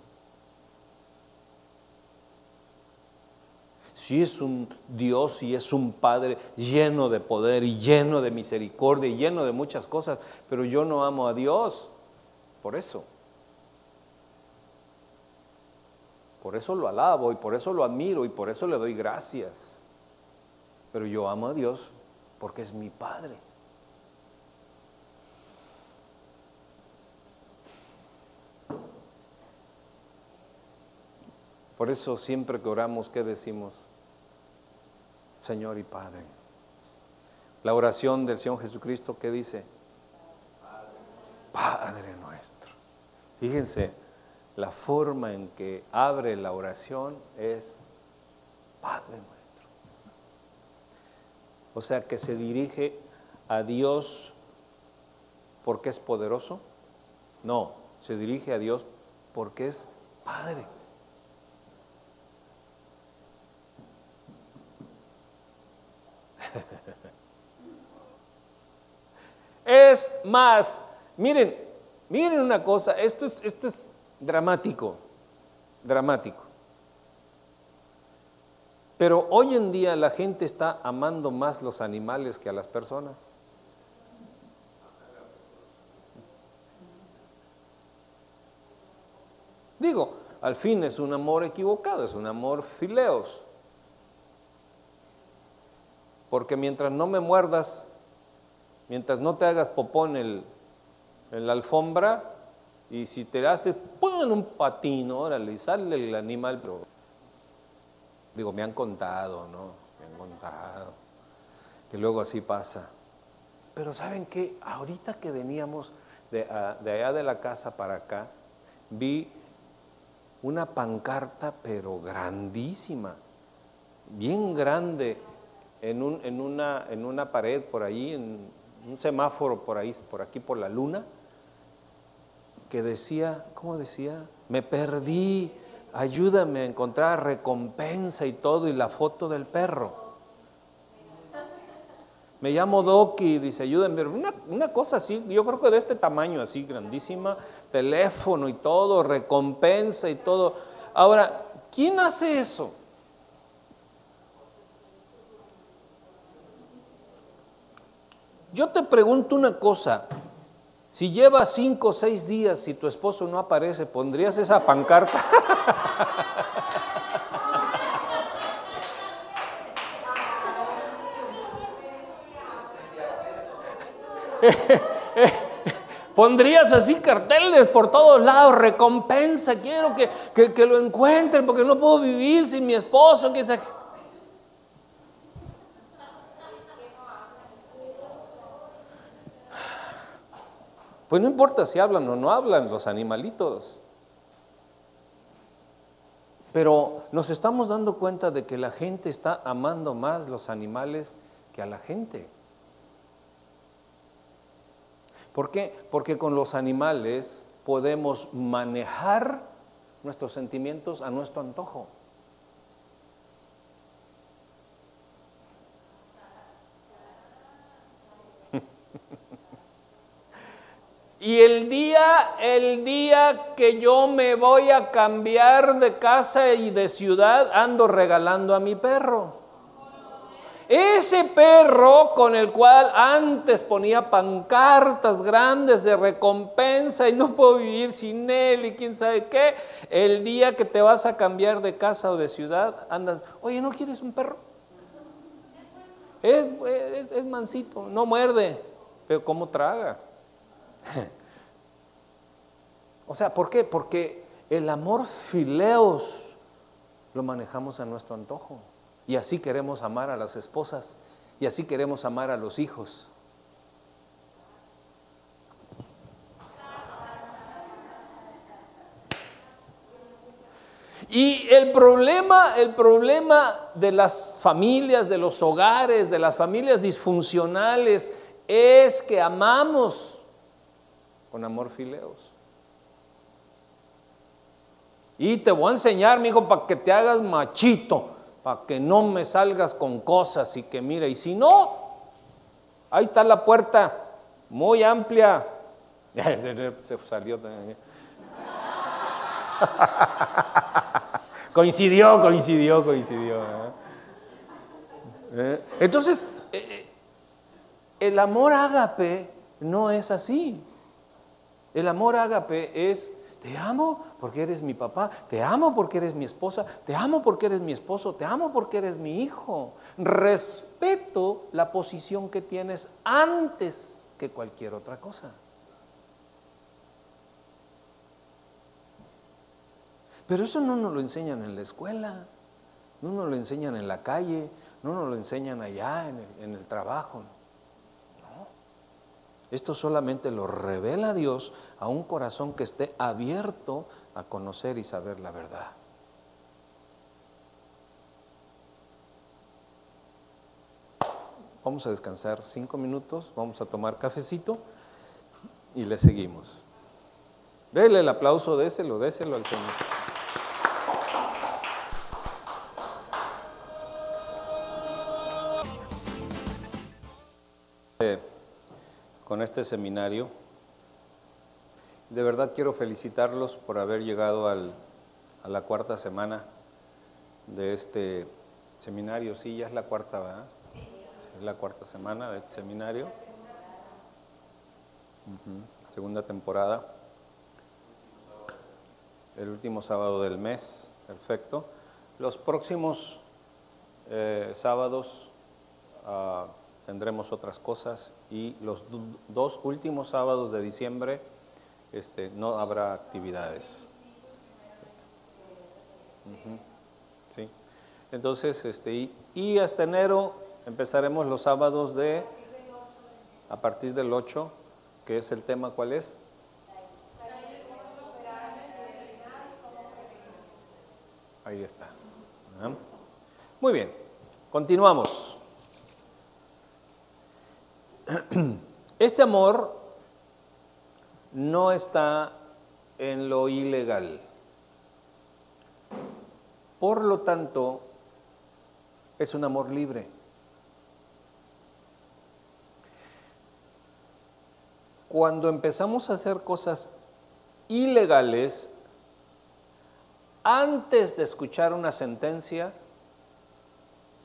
[SPEAKER 1] Si es un Dios y es un Padre lleno de poder y lleno de misericordia y lleno de muchas cosas, pero yo no amo a Dios por eso. Por eso lo alabo y por eso lo admiro y por eso le doy gracias. Pero yo amo a Dios porque es mi Padre. Por eso siempre que oramos, ¿qué decimos? Señor y Padre. La oración del Señor Jesucristo, ¿qué dice? Padre nuestro. Fíjense, la forma en que abre la oración es Padre nuestro. O sea que se dirige a Dios porque es poderoso. No, se dirige a Dios porque es Padre. Es más, miren, miren una cosa, esto es, esto es dramático, dramático. Pero hoy en día la gente está amando más los animales que a las personas. Digo, al fin es un amor equivocado, es un amor fileos. Porque mientras no me muerdas, mientras no te hagas popón en, la alfombra, y si te haces, pon un patino, órale, y sale el animal, pero digo, me han contado, ¿no? Me han contado, que luego así pasa. Pero ¿saben qué? Ahorita que veníamos de, de allá de la casa para acá, vi una pancarta, pero grandísima, bien grande, en, un, en, una, en una pared por ahí, en un semáforo por ahí, por aquí por la luna, que decía, ¿cómo decía? Me perdí, ayúdame a encontrar recompensa y todo, y la foto del perro. Me llamo Doki, dice, ayúdame. Una, una, cosa así, yo creo que de este tamaño, así grandísima, teléfono y todo, recompensa y todo. Ahora, ¿quién hace eso? Yo te pregunto una cosa, si lleva cinco o seis días y tu esposo no aparece, ¿pondrías esa pancarta? Pondrías así carteles por todos lados, recompensa, quiero que, que, lo encuentren porque no puedo vivir sin mi esposo. Que Pues no importa si hablan o no hablan los animalitos. Pero nos estamos dando cuenta de que la gente está amando más los animales que a la gente. ¿Por qué? Porque con los animales podemos manejar nuestros sentimientos a nuestro antojo. Y el día, el día que yo me voy a cambiar de casa y de ciudad, ando regalando a mi perro. Ese perro con el cual antes ponía pancartas grandes de recompensa y no puedo vivir sin él y quién sabe qué, el día que te vas a cambiar de casa o de ciudad, andas, oye, ¿no quieres un perro? Es, es, es mansito, no muerde, pero ¿cómo traga? O sea, ¿por qué? Porque el amor fileos lo manejamos a nuestro antojo. Y así queremos amar a las esposas. Y así queremos amar a los hijos. Y el problema, el problema de las familias, de los hogares, de las familias disfuncionales, es que amamos con amor fileos. Y te voy a enseñar, mi hijo, para que te hagas machito, para que no me salgas con cosas y que mira, y si no, ahí está la puerta, muy amplia. Se salió también. coincidió, coincidió, coincidió. ¿eh? ¿Eh? Entonces, eh, el amor ágape no es así. El amor ágape es, te amo porque eres mi papá, te amo porque eres mi esposa, te amo porque eres mi esposo, te amo porque eres mi hijo. Respeto la posición que tienes antes que cualquier otra cosa. Pero eso no nos lo enseñan en la escuela, no nos lo enseñan en la calle, no nos lo enseñan allá en el, en el trabajo. Esto solamente lo revela Dios a un corazón que esté abierto a conocer y saber la verdad. Vamos a descansar cinco minutos, vamos a tomar cafecito y le seguimos. Dele el aplauso, déselo, déselo al Señor. Con este seminario. De verdad quiero felicitarlos por haber llegado a la cuarta semana de este seminario. Sí, ya es la cuarta, ¿verdad? Es la cuarta semana de este seminario. Segunda temporada. El último sábado del mes, perfecto. Los próximos eh, sábados uh, tendremos otras cosas y los dos últimos sábados de diciembre este, no habrá actividades. Sí. Entonces, este, y, hasta enero empezaremos los sábados de, a partir del 8, que es el tema, ¿cuál es? Ahí está. Muy bien, continuamos. Este amor no está en lo ilegal. Por lo tanto, es un amor libre. Cuando empezamos a hacer cosas ilegales, antes de escuchar una sentencia,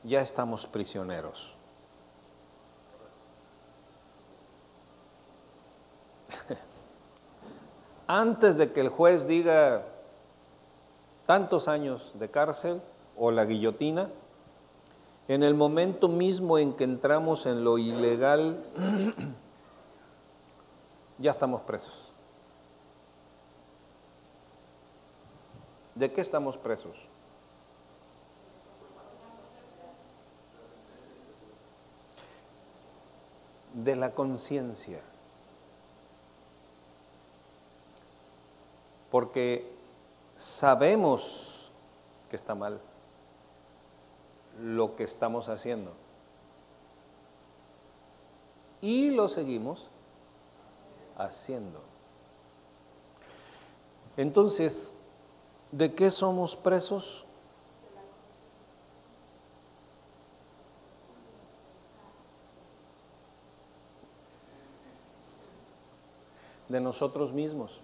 [SPEAKER 1] ya estamos prisioneros. Antes de que el juez diga tantos años de cárcel o la guillotina, en el momento mismo en que entramos en lo ilegal, ya estamos presos. ¿De qué estamos presos? De la conciencia. Porque sabemos que está mal lo que estamos haciendo. Y lo seguimos haciendo. Entonces, ¿De qué somos presos? De nosotros mismos.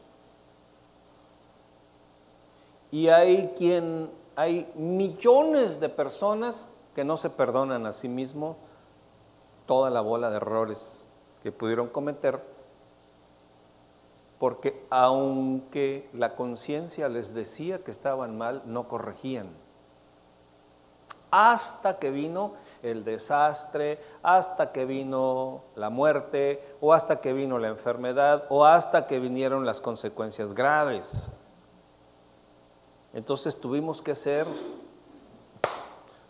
[SPEAKER 1] Y hay quien, hay millones de personas que no se perdonan a sí mismos toda la bola de errores que pudieron cometer, porque aunque la conciencia les decía que estaban mal, no corregían. Hasta que vino el desastre, hasta que vino la muerte, o hasta que vino la enfermedad, o hasta que vinieron las consecuencias graves. Entonces tuvimos que ser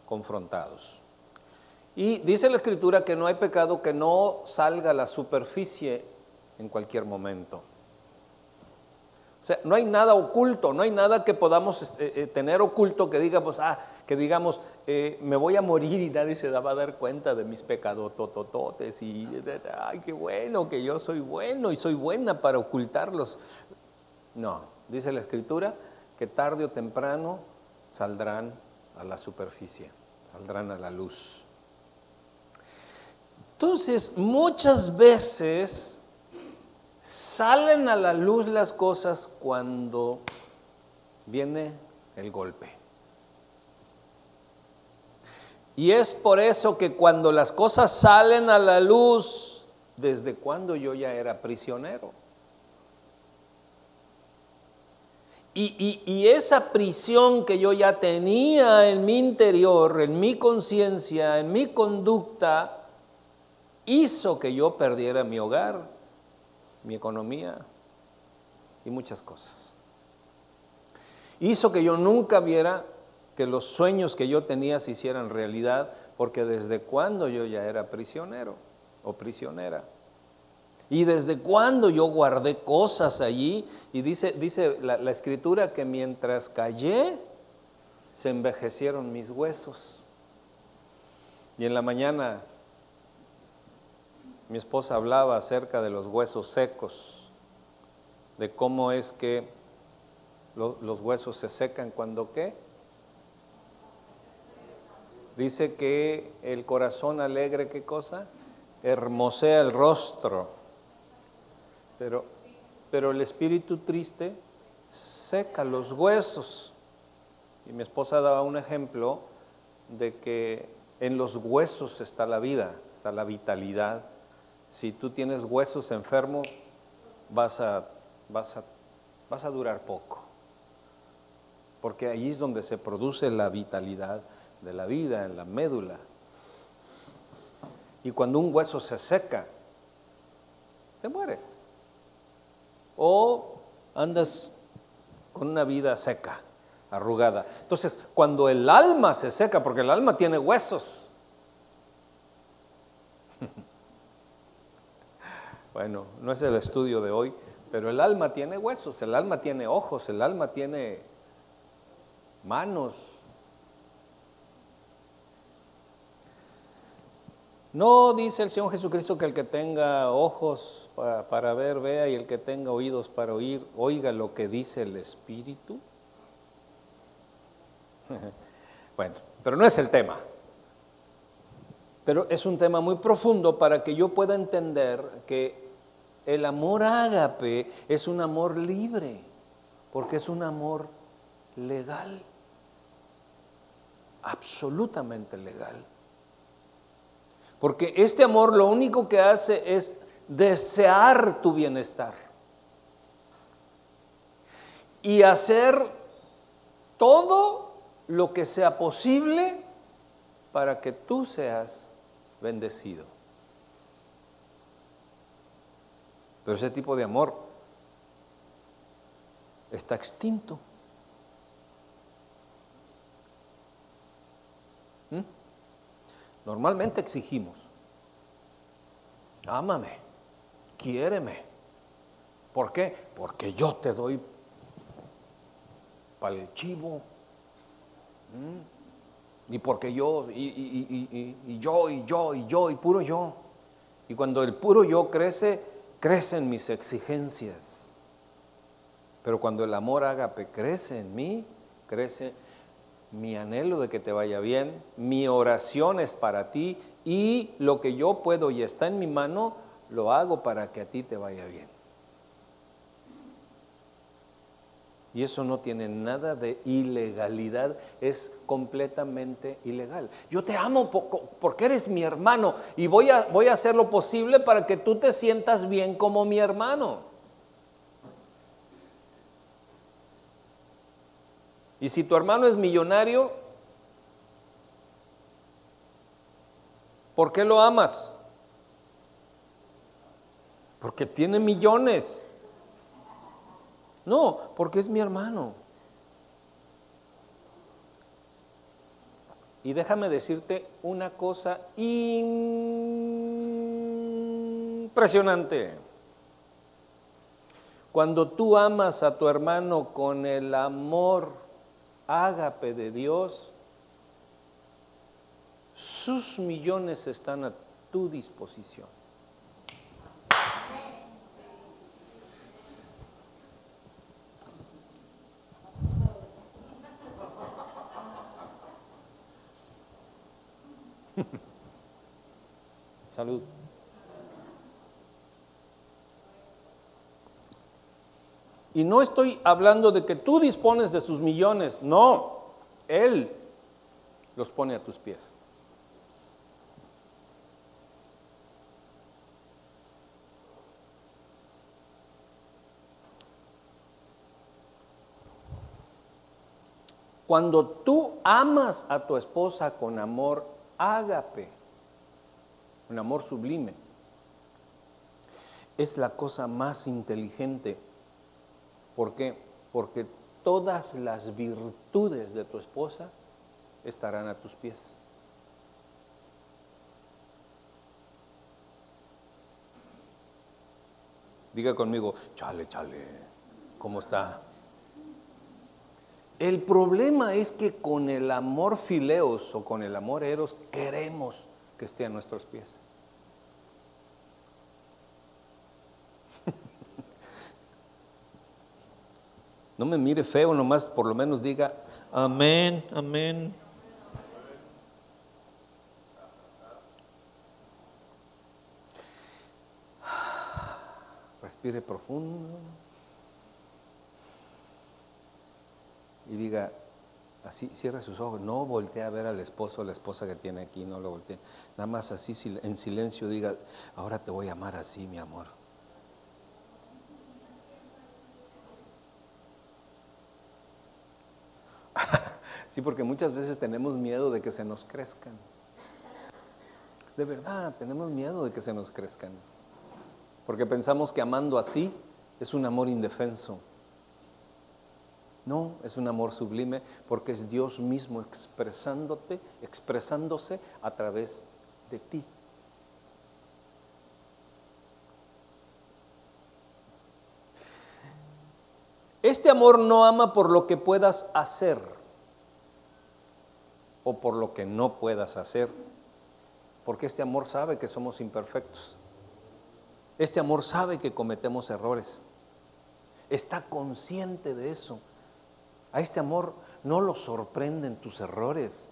[SPEAKER 1] confrontados. Y dice la escritura que no hay pecado que no salga a la superficie en cualquier momento. O sea, no hay nada oculto, no hay nada que podamos este, eh, tener oculto que digamos, ah, que digamos, eh, me voy a morir y nadie se va a dar cuenta de mis pecados totototes y, ay, qué bueno que yo soy bueno y soy buena para ocultarlos. No, dice la escritura que tarde o temprano saldrán a la superficie, saldrán a la luz. Entonces, muchas veces salen a la luz las cosas cuando viene el golpe. Y es por eso que cuando las cosas salen a la luz, desde cuando yo ya era prisionero. Y, esa prisión que yo ya tenía en mi interior, en mi conciencia, en mi conducta, hizo que yo perdiera mi hogar, mi economía y muchas cosas. Hizo que yo nunca viera que los sueños que yo tenía se hicieran realidad, porque desde cuando yo ya era prisionero o prisionera. Y desde cuando yo guardé cosas allí, y dice, dice la, la escritura que mientras callé, se envejecieron mis huesos. Y en la mañana mi esposa hablaba acerca de los huesos secos, de cómo es que los huesos se secan cuando qué. Dice que el corazón alegre, ¿qué cosa? Hermosea el rostro. Pero, pero el espíritu triste seca los huesos. Y mi esposa daba un ejemplo de que en los huesos está la vida, está la vitalidad. Si tú tienes huesos enfermos, vas a, vas a, vas a durar poco. Porque ahí es donde se produce la vitalidad de la vida, en la médula. Y cuando un hueso se seca, te mueres. O andas con una vida seca, arrugada. Entonces, cuando el alma se seca, porque el alma tiene huesos, Bueno, no es el estudio de hoy, pero el alma tiene huesos, el alma tiene ojos, el alma tiene manos. No dice el Señor Jesucristo que el que tenga ojos para, ver, vea, y el que tenga oídos para oír, oiga lo que dice el Espíritu. bueno, pero no es el tema. Pero es un tema muy profundo para que yo pueda entender que el amor ágape es un amor libre, porque es un amor legal, absolutamente legal. Porque este amor lo único que hace es desear tu bienestar y hacer todo lo que sea posible para que tú seas bendecido. Pero ese tipo de amor está extinto. ¿Mm? Normalmente exigimos, ámame, quiéreme. ¿Por qué? Porque yo te doy para el chivo. Y porque yo, y, y yo, y yo, y yo, y puro yo. Y cuando el puro yo crece, crecen mis exigencias. Pero cuando el amor ágape crece en mí, crece mi anhelo de que te vaya bien, mi oración es para ti y lo que yo puedo y está en mi mano, lo hago para que a ti te vaya bien. Y eso no tiene nada de ilegalidad, es completamente ilegal. Yo te amo porque eres mi hermano y voy a, voy a hacer lo posible para que tú te sientas bien como mi hermano. Y si tu hermano es millonario, ¿por qué lo amas? Porque tiene millones. No, porque es mi hermano. Y déjame decirte una cosa impresionante. Cuando tú amas a tu hermano con el amor ágape de Dios, sus millones están a tu disposición. Salud. Y no estoy hablando de que tú dispones de sus millones, no, Él los pone a tus pies. Cuando tú amas a tu esposa con amor ágape, un amor sublime, es la cosa más inteligente ¿Por qué? Porque todas las virtudes de tu esposa estarán a tus pies. Diga conmigo, chale, chale, ¿cómo está? El problema es que con el amor fileos o con el amor eros queremos que esté a nuestros pies. No me mire feo, nomás por lo menos diga, amén, amén. Respire profundo. Y diga, así, cierra sus ojos, no voltee a ver al esposo o la esposa que tiene aquí, no lo voltee. Nada más así en silencio diga, ahora te voy a amar así, mi amor. Sí, porque muchas veces tenemos miedo de que se nos crezcan. De verdad, tenemos miedo de que se nos crezcan. Porque pensamos que amando así es un amor indefenso. No, es un amor sublime porque es Dios mismo expresándote, expresándose a través de ti. Este amor no ama por lo que puedas hacer o por lo que no puedas hacer, porque este amor sabe que somos imperfectos. Este amor sabe que cometemos errores. Está consciente de eso. A este amor no lo sorprenden tus errores.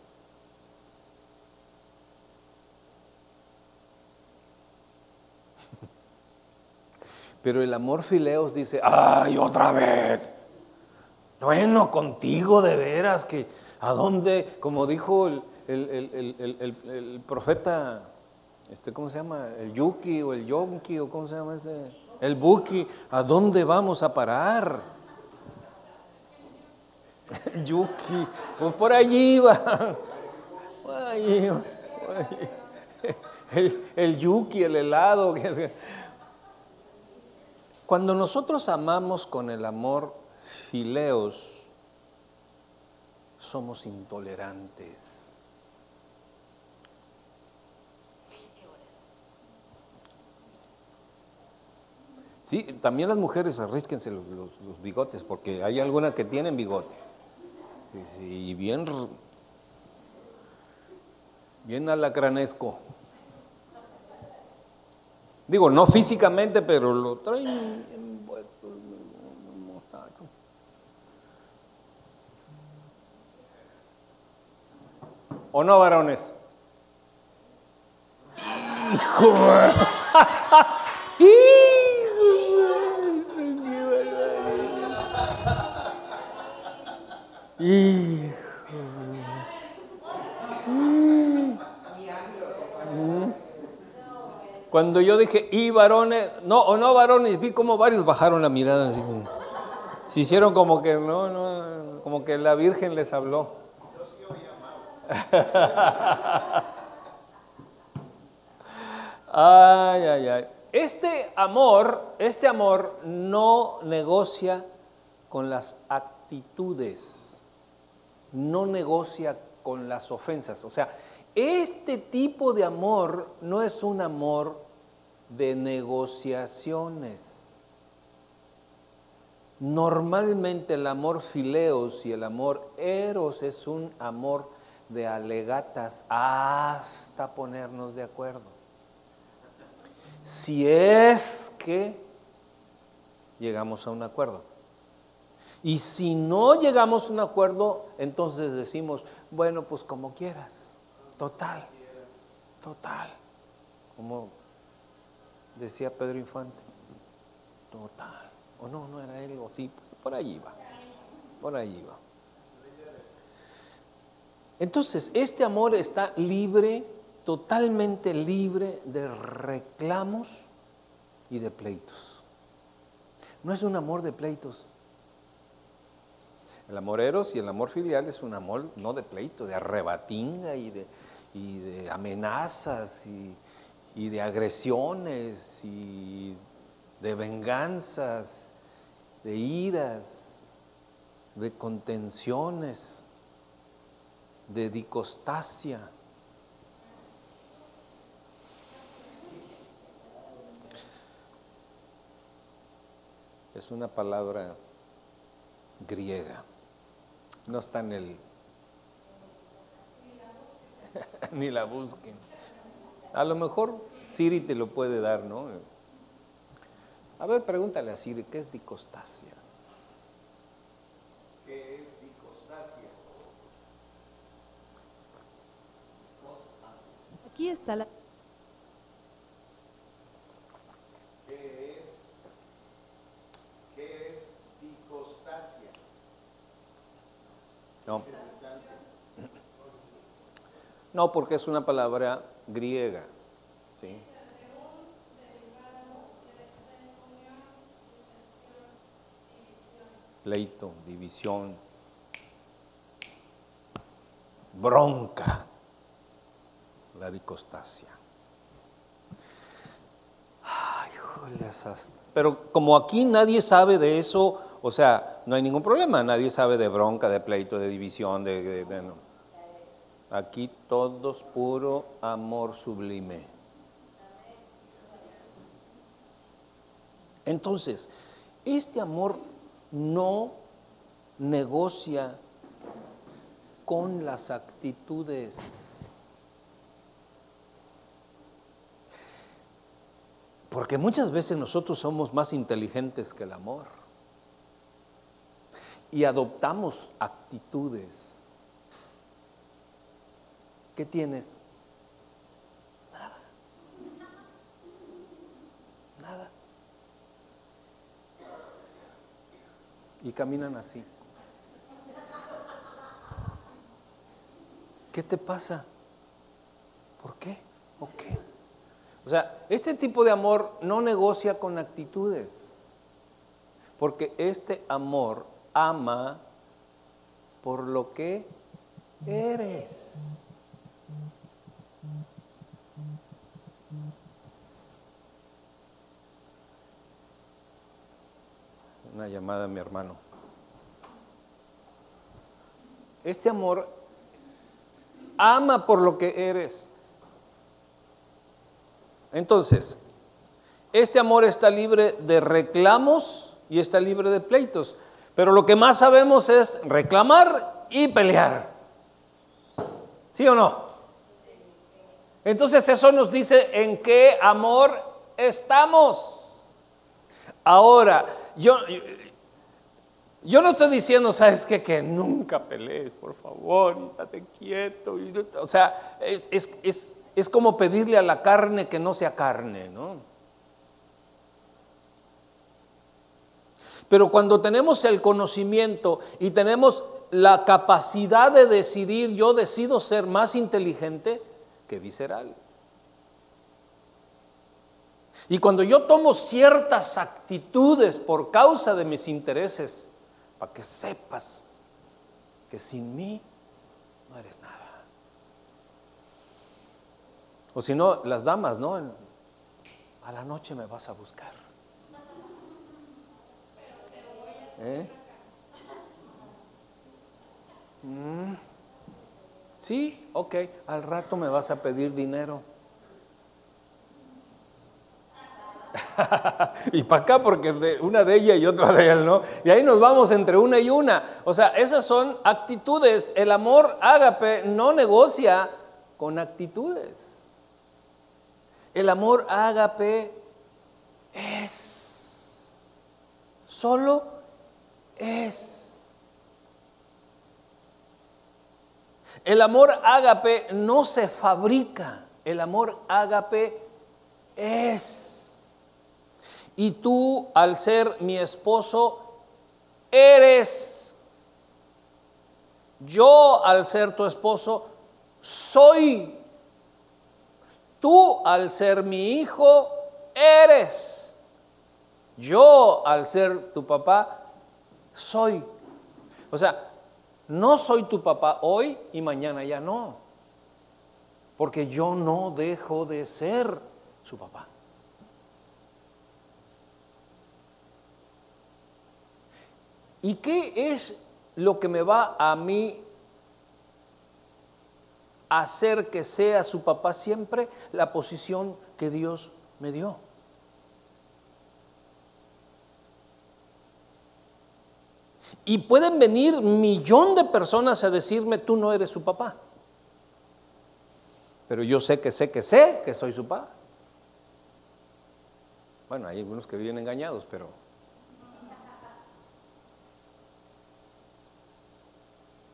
[SPEAKER 1] Pero el amor fileos dice, ay, otra vez. Bueno, contigo de veras que ¿A dónde, como dijo el, profeta, este, ¿cómo se llama? El Yuki o el Yonki o cómo se llama ese? El Buki, ¿a dónde vamos a parar? Yuki, pues por allí va. El, el Yuki, el helado. Cuando nosotros amamos con el amor fileos, somos intolerantes. Sí, también las mujeres arrísquense los, bigotes, porque hay algunas que tienen bigote. Y bien, bien alacranesco. Digo, no físicamente, pero lo traen envuelto el mostacho. ¿O no, varones? ¡Hijo! Cuando yo dije, y varones, no, o no varones, vi como varios bajaron la mirada, así se hicieron como que, no, no, como que la Virgen les habló. ay, ay, ay. Este amor, este amor no negocia con las actitudes, no negocia con las ofensas. O sea, este tipo de amor no es un amor de negociaciones. Normalmente el amor fileos y el amor eros es un amor de alegatas hasta ponernos de acuerdo. Si es que llegamos a un acuerdo. Y si no llegamos a un acuerdo, entonces decimos, bueno, pues como quieras. Total, total. Como decía Pedro Infante, total. O no, no era él, o sí, por ahí va, por ahí va. Entonces, este amor está libre, totalmente libre de reclamos y de pleitos. No es un amor de pleitos. El amor eros y el amor filial es un amor no de pleito, de arrebatinga y de, y amenazas y, de agresiones y de venganzas, de iras, de contenciones, de dicostasia. Es una palabra griega, no está en el ni la busquen. A lo mejor Siri te lo puede dar, ¿no? A ver, pregúntale a Siri, ¿qué es dicostasia?
[SPEAKER 2] ¿Qué es dicostasia?
[SPEAKER 3] Aquí está la...
[SPEAKER 2] ¿Qué es? ¿Qué es dicostasia?
[SPEAKER 1] No. No, porque es una palabra griega. ¿sí? Pleito, división, bronca, la dicostasia. Ay, pero como aquí nadie sabe de eso, o sea, no hay ningún problema, nadie sabe de bronca, de pleito, de división, de, Aquí todos puro amor sublime. Entonces, este amor no negocia con las actitudes. Porque muchas veces nosotros somos más inteligentes que el amor y adoptamos actitudes ¿Qué tienes? Nada. Nada. Y caminan así. ¿Qué te pasa? ¿Por qué? ¿O qué? O sea, este tipo de amor no negocia con actitudes, porque este amor ama por lo que eres. Una llamada a mi hermano. Este amor ama por lo que eres. Entonces, este amor está libre de reclamos y está libre de pleitos. Pero lo que más sabemos es reclamar y pelear. ¿Sí o no? Entonces eso nos dice en qué amor estamos. Ahora, yo, Yo no estoy diciendo, ¿sabes qué? Que nunca pelees, por favor, y estate quieto. o sea, es, es- es- es como pedirle a la carne que no sea carne, ¿no? Pero cuando tenemos el conocimiento y tenemos la capacidad de decidir, yo decido ser más inteligente que visceral. Y cuando yo tomo ciertas actitudes por causa de mis intereses, para que sepas que sin mí no eres nada. O si no, las damas, ¿no? A la noche me vas a buscar. ¿Eh? Mm. Sí, ok, al rato me vas a pedir dinero. y para acá porque una de ella y otra de él, ¿no? Y ahí nos vamos entre una y una. O sea, esas son actitudes. El amor ágape no negocia con actitudes. El amor ágape es. Solo es. El amor ágape no se fabrica. El amor ágape es. Y tú, al ser mi esposo, eres. Yo, al ser tu esposo, soy. Tú, al ser mi hijo, eres. Yo, al ser tu papá, soy. O sea, no soy tu papá hoy y mañana ya no. Porque yo no dejo de ser su papá. ¿Y qué es lo que me va a mí hacer que sea su papá siempre? La posición que Dios me dio. Y pueden venir millón de personas a decirme, tú no eres su papá. Pero yo sé que sé que sé que soy su papá. Bueno, hay algunos que viven engañados, pero...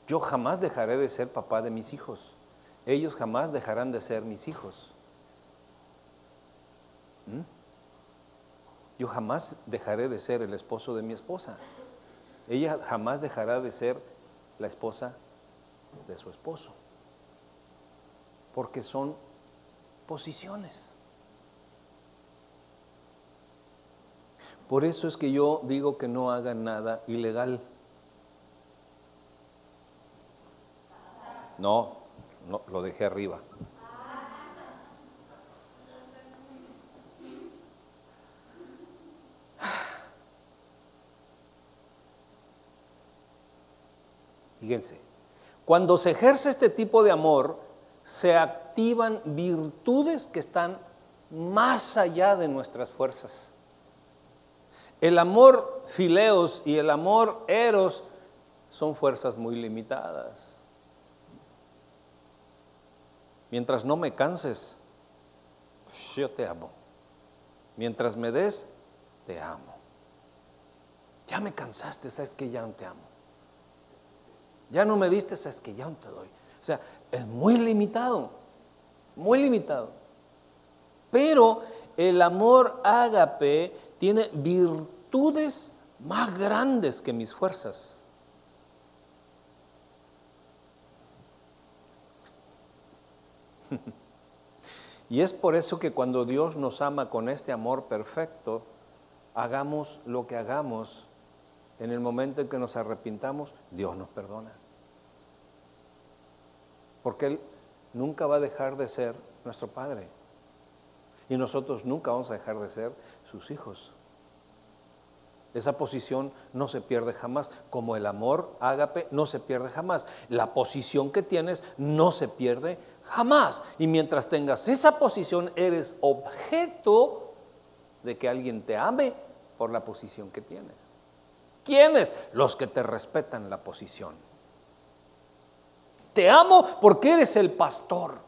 [SPEAKER 1] Yo jamás dejaré de ser papá de mis hijos. Ellos jamás dejarán de ser mis hijos. ¿Mm? Yo jamás dejaré de ser el esposo de mi esposa. Ella jamás dejará de ser la esposa de su esposo. Porque son posiciones. Por eso es que yo digo que no hagan nada ilegal. No, no, lo dejé arriba. Fíjense, cuando se ejerce este tipo de amor, se activan virtudes que están más allá de nuestras fuerzas. El amor fileos y el amor eros son fuerzas muy limitadas. Mientras no me canses, yo te amo. Mientras me des, te amo. Ya me cansaste, sabes que ya no te amo. Ya no me diste, sabes que ya no te doy. O sea, es muy limitado, muy limitado. Pero el amor ágape tiene virtudes más grandes que mis fuerzas. Y es por eso que cuando Dios nos ama con este amor perfecto, hagamos lo que hagamos, en el momento en que nos arrepintamos, Dios nos perdona. Porque Él nunca va a dejar de ser nuestro Padre. Y nosotros nunca vamos a dejar de ser sus hijos. Esa posición no se pierde jamás, como el amor ágape no se pierde jamás. La posición que tienes no se pierde jamás. Y mientras tengas esa posición, eres objeto de que alguien te ame por la posición que tienes. ¿Quiénes? Los que te respetan la posición. Te amo porque eres el pastor.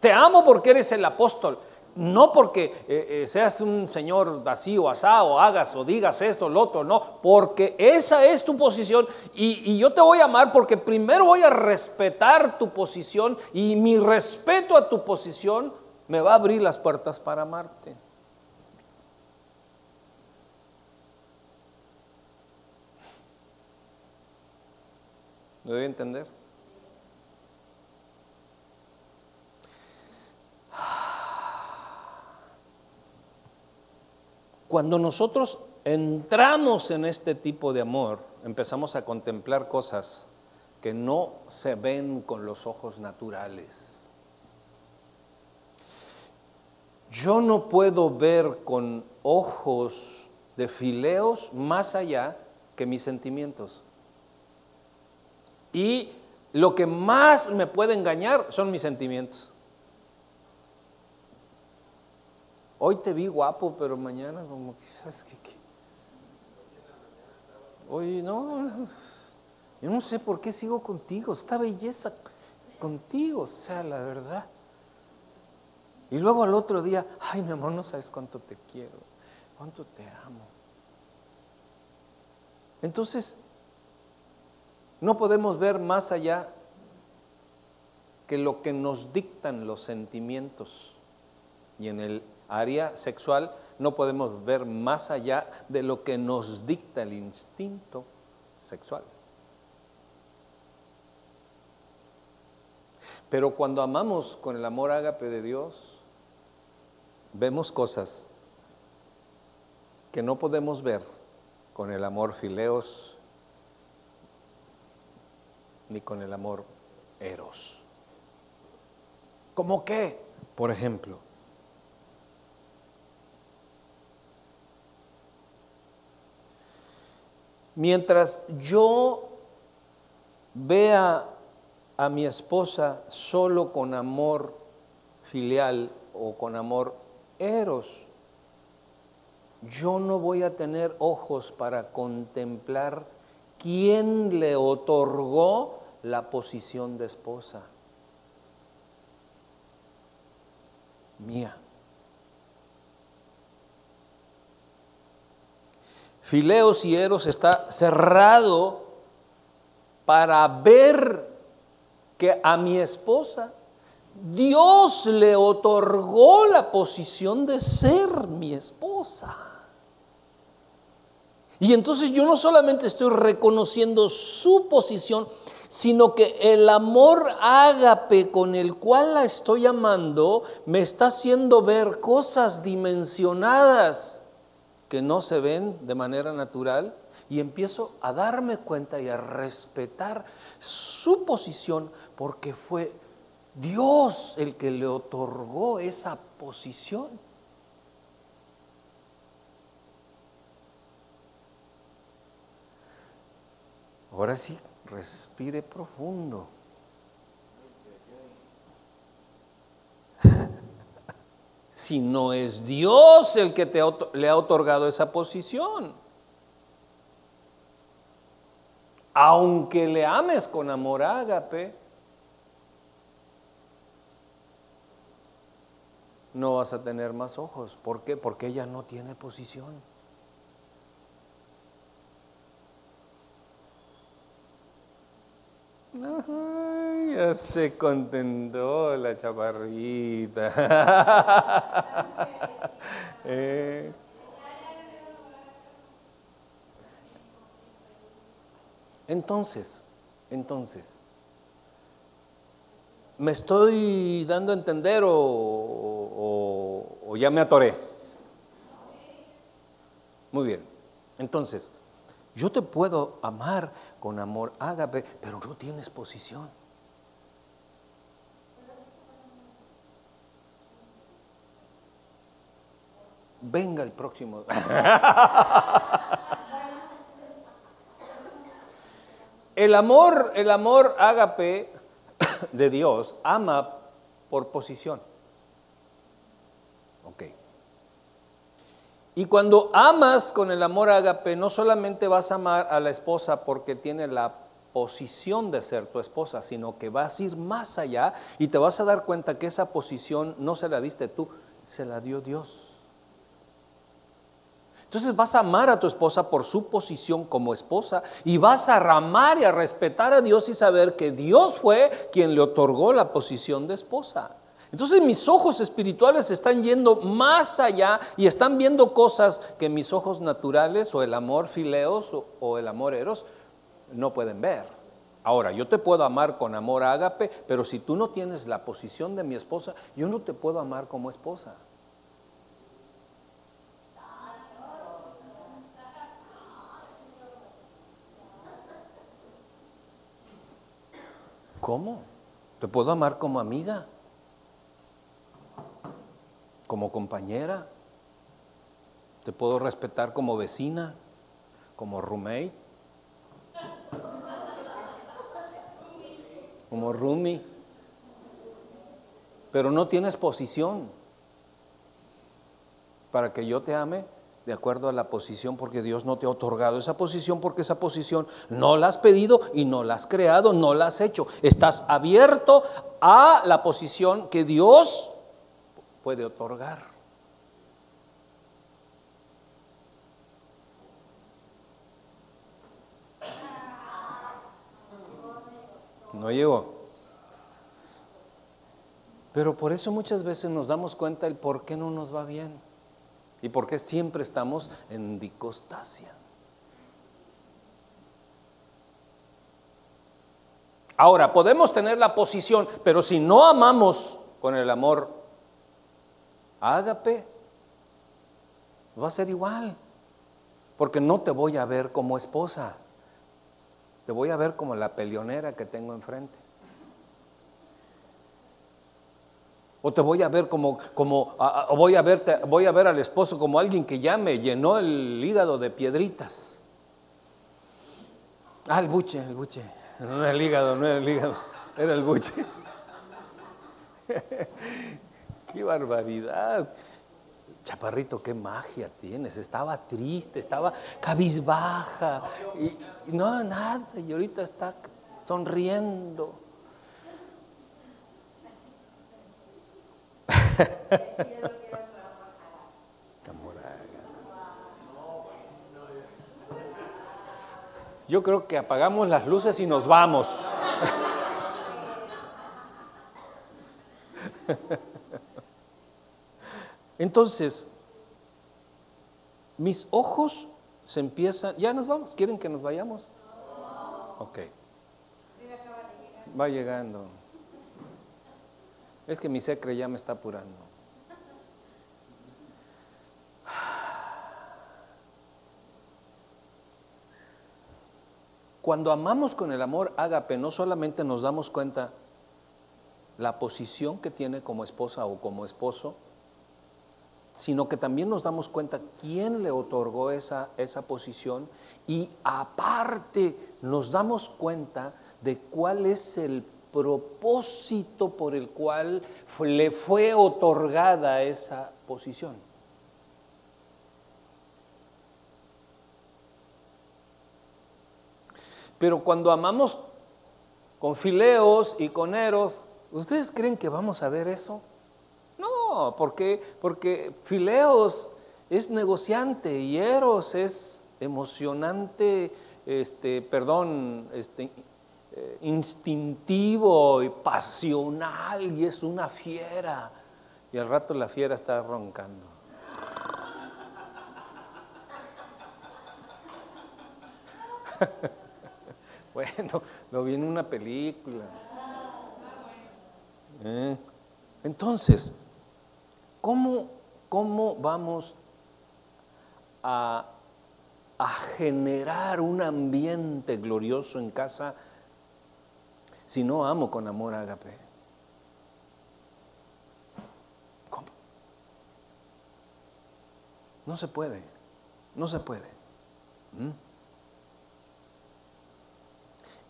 [SPEAKER 1] Te amo porque eres el apóstol. No porque eh, eh, seas un señor así o asado, o hagas o digas esto, lo otro, no, porque esa es tu posición y, y yo te voy a amar porque primero voy a respetar tu posición y mi respeto a tu posición me va a abrir las puertas para amarte. ¿Me doy a entender? Cuando nosotros entramos en este tipo de amor, empezamos a contemplar cosas que no se ven con los ojos naturales. Yo no puedo ver con ojos de fileos más allá que mis sentimientos. Y lo que más me puede engañar son mis sentimientos. Hoy te vi guapo, pero mañana como quizás que... Hoy no, yo no sé por qué sigo contigo, esta belleza contigo, o sea, la verdad. Y luego al otro día, ay mi amor, no sabes cuánto te quiero, cuánto te amo. Entonces, no podemos ver más allá que lo que nos dictan los sentimientos. Y en el área sexual no podemos ver más allá de lo que nos dicta el instinto sexual. Pero cuando amamos con el amor ágape de Dios, vemos cosas que no podemos ver con el amor fileos ni con el amor eros. ¿Cómo qué? Por ejemplo, mientras yo vea a mi esposa solo con amor filial o con amor eros, yo no voy a tener ojos para contemplar quién le otorgó la posición de esposa. Mía. Fileos y Eros está cerrado para ver que a mi esposa Dios le otorgó la posición de ser mi esposa. Y entonces yo no solamente estoy reconociendo su posición, sino que el amor ágape con el cual la estoy amando me está haciendo ver cosas dimensionadas que no se ven de manera natural y empiezo a darme cuenta y a respetar su posición porque fue Dios el que le otorgó esa posición. Ahora sí, respire profundo. si no es Dios el que te le ha otorgado esa posición. Aunque le ames con amor ágape, no vas a tener más ojos. ¿Por qué? Porque ella no tiene posición. Ya se contentó la chaparrita. Eh. Entonces, entonces, ¿me estoy dando a entender o, o ya me atoré? Muy bien, entonces, yo te puedo amar con amor ágape, pero no tienes posición. Venga el próximo. el amor, el amor ágape de Dios ama por posición. Y cuando amas con el amor ágape, no solamente vas a amar a la esposa porque tiene la posición de ser tu esposa, sino que vas a ir más allá y te vas a dar cuenta que esa posición no se la diste tú, se la dio Dios. Entonces vas a amar a tu esposa por su posición como esposa y vas a amar y a respetar a Dios y saber que Dios fue quien le otorgó la posición de esposa. Entonces mis ojos espirituales están yendo más allá y están viendo cosas que mis ojos naturales o el amor fileos o, el amor eros no pueden ver. Ahora, yo te puedo amar con amor ágape, pero si tú no tienes la posición de mi esposa, yo no te puedo amar como esposa. ¿Cómo? ¿Te puedo amar como amiga? ¿Como compañera? ¿Te puedo respetar como vecina? ¿Como roommate? ¿Como roomie? Pero no tienes posición para que yo te ame de acuerdo a la posición, porque Dios no te ha otorgado esa posición, porque esa posición no la has pedido y no la has creado, no la has hecho. Estás abierto a la posición que Dios puede otorgar. No llegó. Pero por eso muchas veces nos damos cuenta el por qué no nos va bien. ¿Y por qué siempre estamos en dicostasia? Ahora, podemos tener la posición, pero si no amamos con el amor ágape, va a ser igual. Porque no te voy a ver como esposa, te voy a ver como la peleonera que tengo enfrente. O te voy a ver como, como voy, a verte, voy a ver al esposo como alguien que ya me llenó el hígado de piedritas. Ah, el buche, el buche. No era el hígado, no era el hígado, era el buche. qué barbaridad. Chaparrito, qué magia tienes. Estaba triste, estaba cabizbaja. y no, nada. Y ahorita está sonriendo. Yo creo que apagamos las luces y nos vamos. Entonces, mis ojos se empiezan, ya nos vamos, ¿quieren que nos vayamos? Ok. Va llegando. Es que mi secre ya me está apurando. Cuando amamos con el amor ágape, no solamente nos damos cuenta la posición que tiene como esposa o como esposo, sino que también nos damos cuenta quién le otorgó esa, esa posición y aparte nos damos cuenta de cuál es el propósito por el cual le fue otorgada esa posición. Pero cuando amamos con fileos y con eros, ¿ustedes creen que vamos a ver eso? No, porque, porque fileos es negociante y eros es emocionante, este, perdón, este, eh, instintivo y pasional y es una fiera. Y al rato la fiera está roncando. bueno, lo vi en una película. ¿Eh? Entonces, ¿cómo, ¿cómo vamos a, a generar un ambiente glorioso en casa? si no amo con amor ágape? ¿Cómo? No se puede, no se puede. ¿Mm?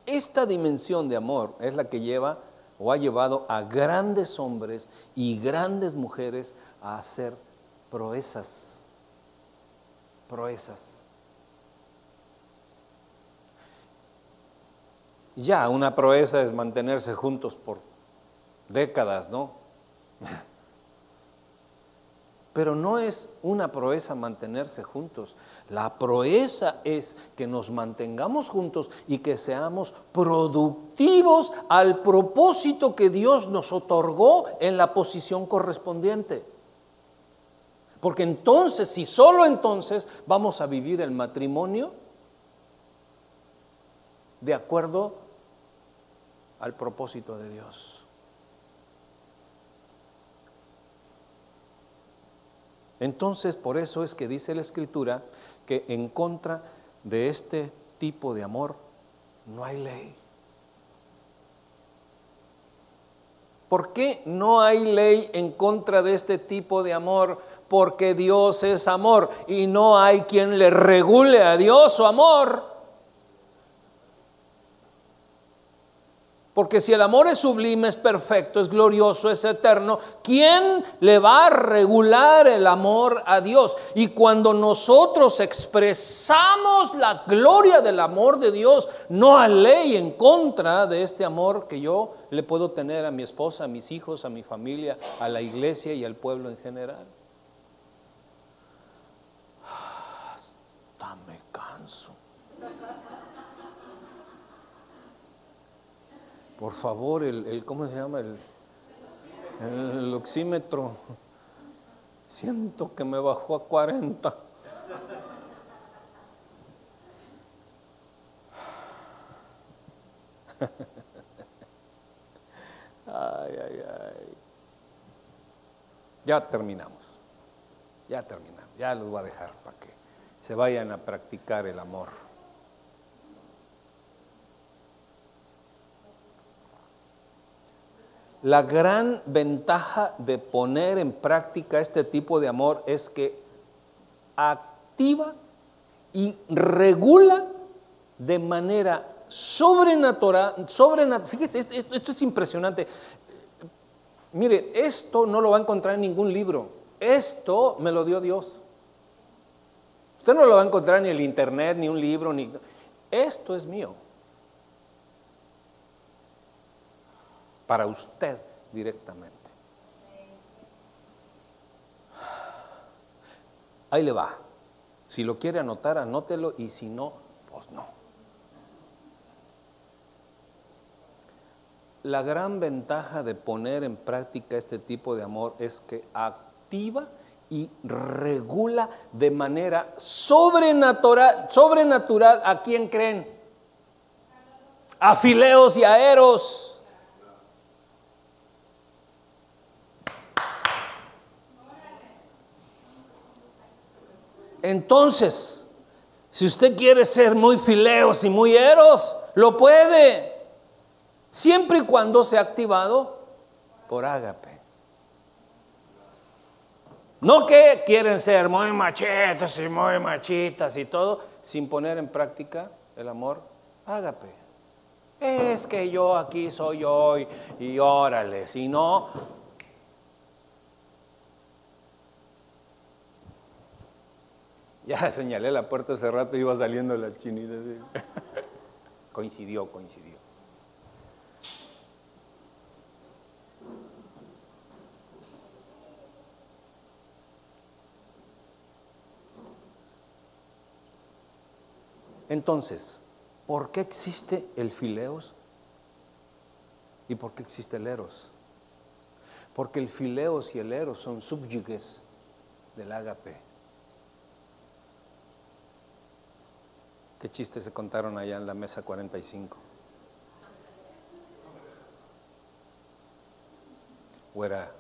[SPEAKER 1] Esta dimensión de amor es la que lleva o ha llevado a grandes hombres y grandes mujeres a hacer proezas, proezas. Ya, una proeza es mantenerse juntos por décadas, ¿no? Pero no es una proeza mantenerse juntos. La proeza es que nos mantengamos juntos y que seamos productivos al propósito que Dios nos otorgó en la posición correspondiente. Porque entonces, si solo entonces vamos a vivir el matrimonio de acuerdo al propósito de Dios. Entonces, por eso es que dice la Escritura que en contra de este tipo de amor no hay ley. ¿Por qué no hay ley en contra de este tipo de amor? Porque Dios es amor y no hay quien le regule a Dios su amor. Porque si el amor es sublime, es perfecto, es glorioso, es eterno, ¿quién le va a regular el amor a Dios? Y cuando nosotros expresamos la gloria del amor de Dios, no hay ley en contra de este amor que yo le puedo tener a mi esposa, a mis hijos, a mi familia, a la iglesia y al pueblo en general. Hasta me canso. Por favor, el, ¿cómo se llama? El, el oxímetro. Siento que me bajó a 40. Ay, ay, ay. Ya terminamos. Ya terminamos. Ya los voy a dejar para que se vayan a practicar el amor. La gran ventaja de poner en práctica este tipo de amor es que activa y regula de manera sobrenatural, sobrenatural fíjese, esto, esto, es impresionante. Mire, esto no lo va a encontrar en ningún libro, esto me lo dio Dios. Usted no lo va a encontrar ni en el internet, ni un libro, ni... Esto es mío. Para usted directamente. Ahí le va. Si lo quiere anotar, anótelo y si no, pues no. La gran ventaja de poner en práctica este tipo de amor es que activa y regula de manera sobrenatural, sobrenatural a quién creen. A fileos y a eros. Entonces, si usted quiere ser muy fileos y muy eros, lo puede, siempre y cuando sea activado por ágape. No que quieren ser muy machetos y muy machitas y todo, sin poner en práctica el amor ágape. Es que yo aquí soy yo y, y órale, si no, Ya señalé la puerta hace rato y iba saliendo la chinita. coincidió, coincidió. Entonces, ¿por qué existe el fileos? ¿Y por qué existe el eros? Porque el fileos y el eros son subyugues del ágape. ¿Qué chistes se contaron allá en la mesa 45? Güera,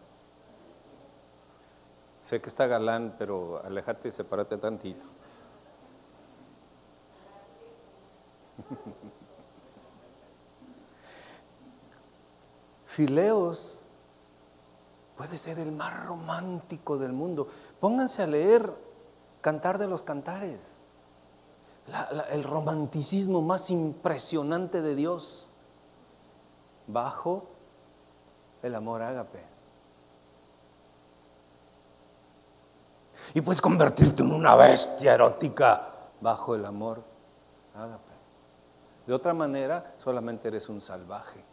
[SPEAKER 1] sé que está galán, pero alejate y sepárate tantito. Fileos puede ser el más romántico del mundo. Pónganse a leer Cantar de los Cantares el romanticismo más impresionante de Dios bajo el amor ágape. Y puedes convertirte en una bestia erótica bajo el amor ágape. De otra manera, solamente eres un salvaje.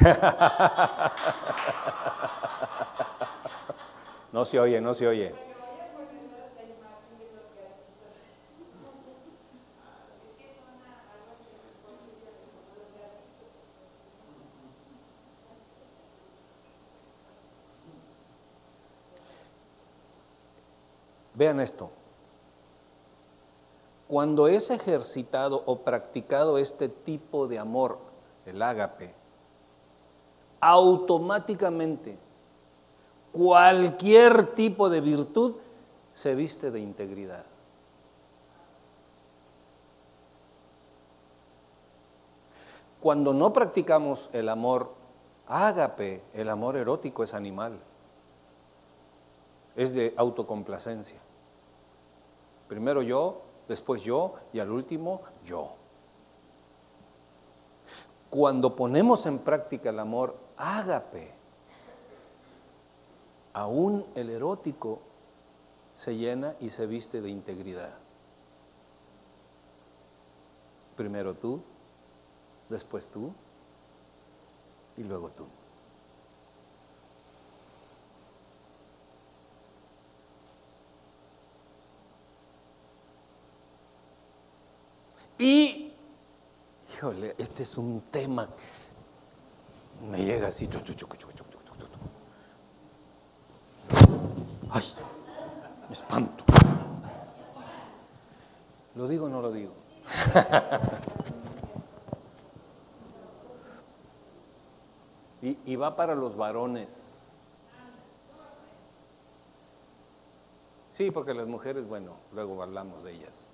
[SPEAKER 1] No se oye, no se oye. Vean esto. Cuando es ejercitado o practicado este tipo de amor, el ágape, automáticamente cualquier tipo de virtud se viste de integridad. Cuando no practicamos el amor ágape, el amor erótico es animal, es de autocomplacencia. Primero yo, después yo y al último yo. Cuando ponemos en práctica el amor ágape, aún el erótico se llena y se viste de integridad. Primero tú, después tú y luego tú. Y, híjole, este es un tema, me llega así, ay, me espanto. ¿Lo digo o no lo digo? y, y va para los varones. Sí, porque las mujeres, bueno, luego hablamos de ellas.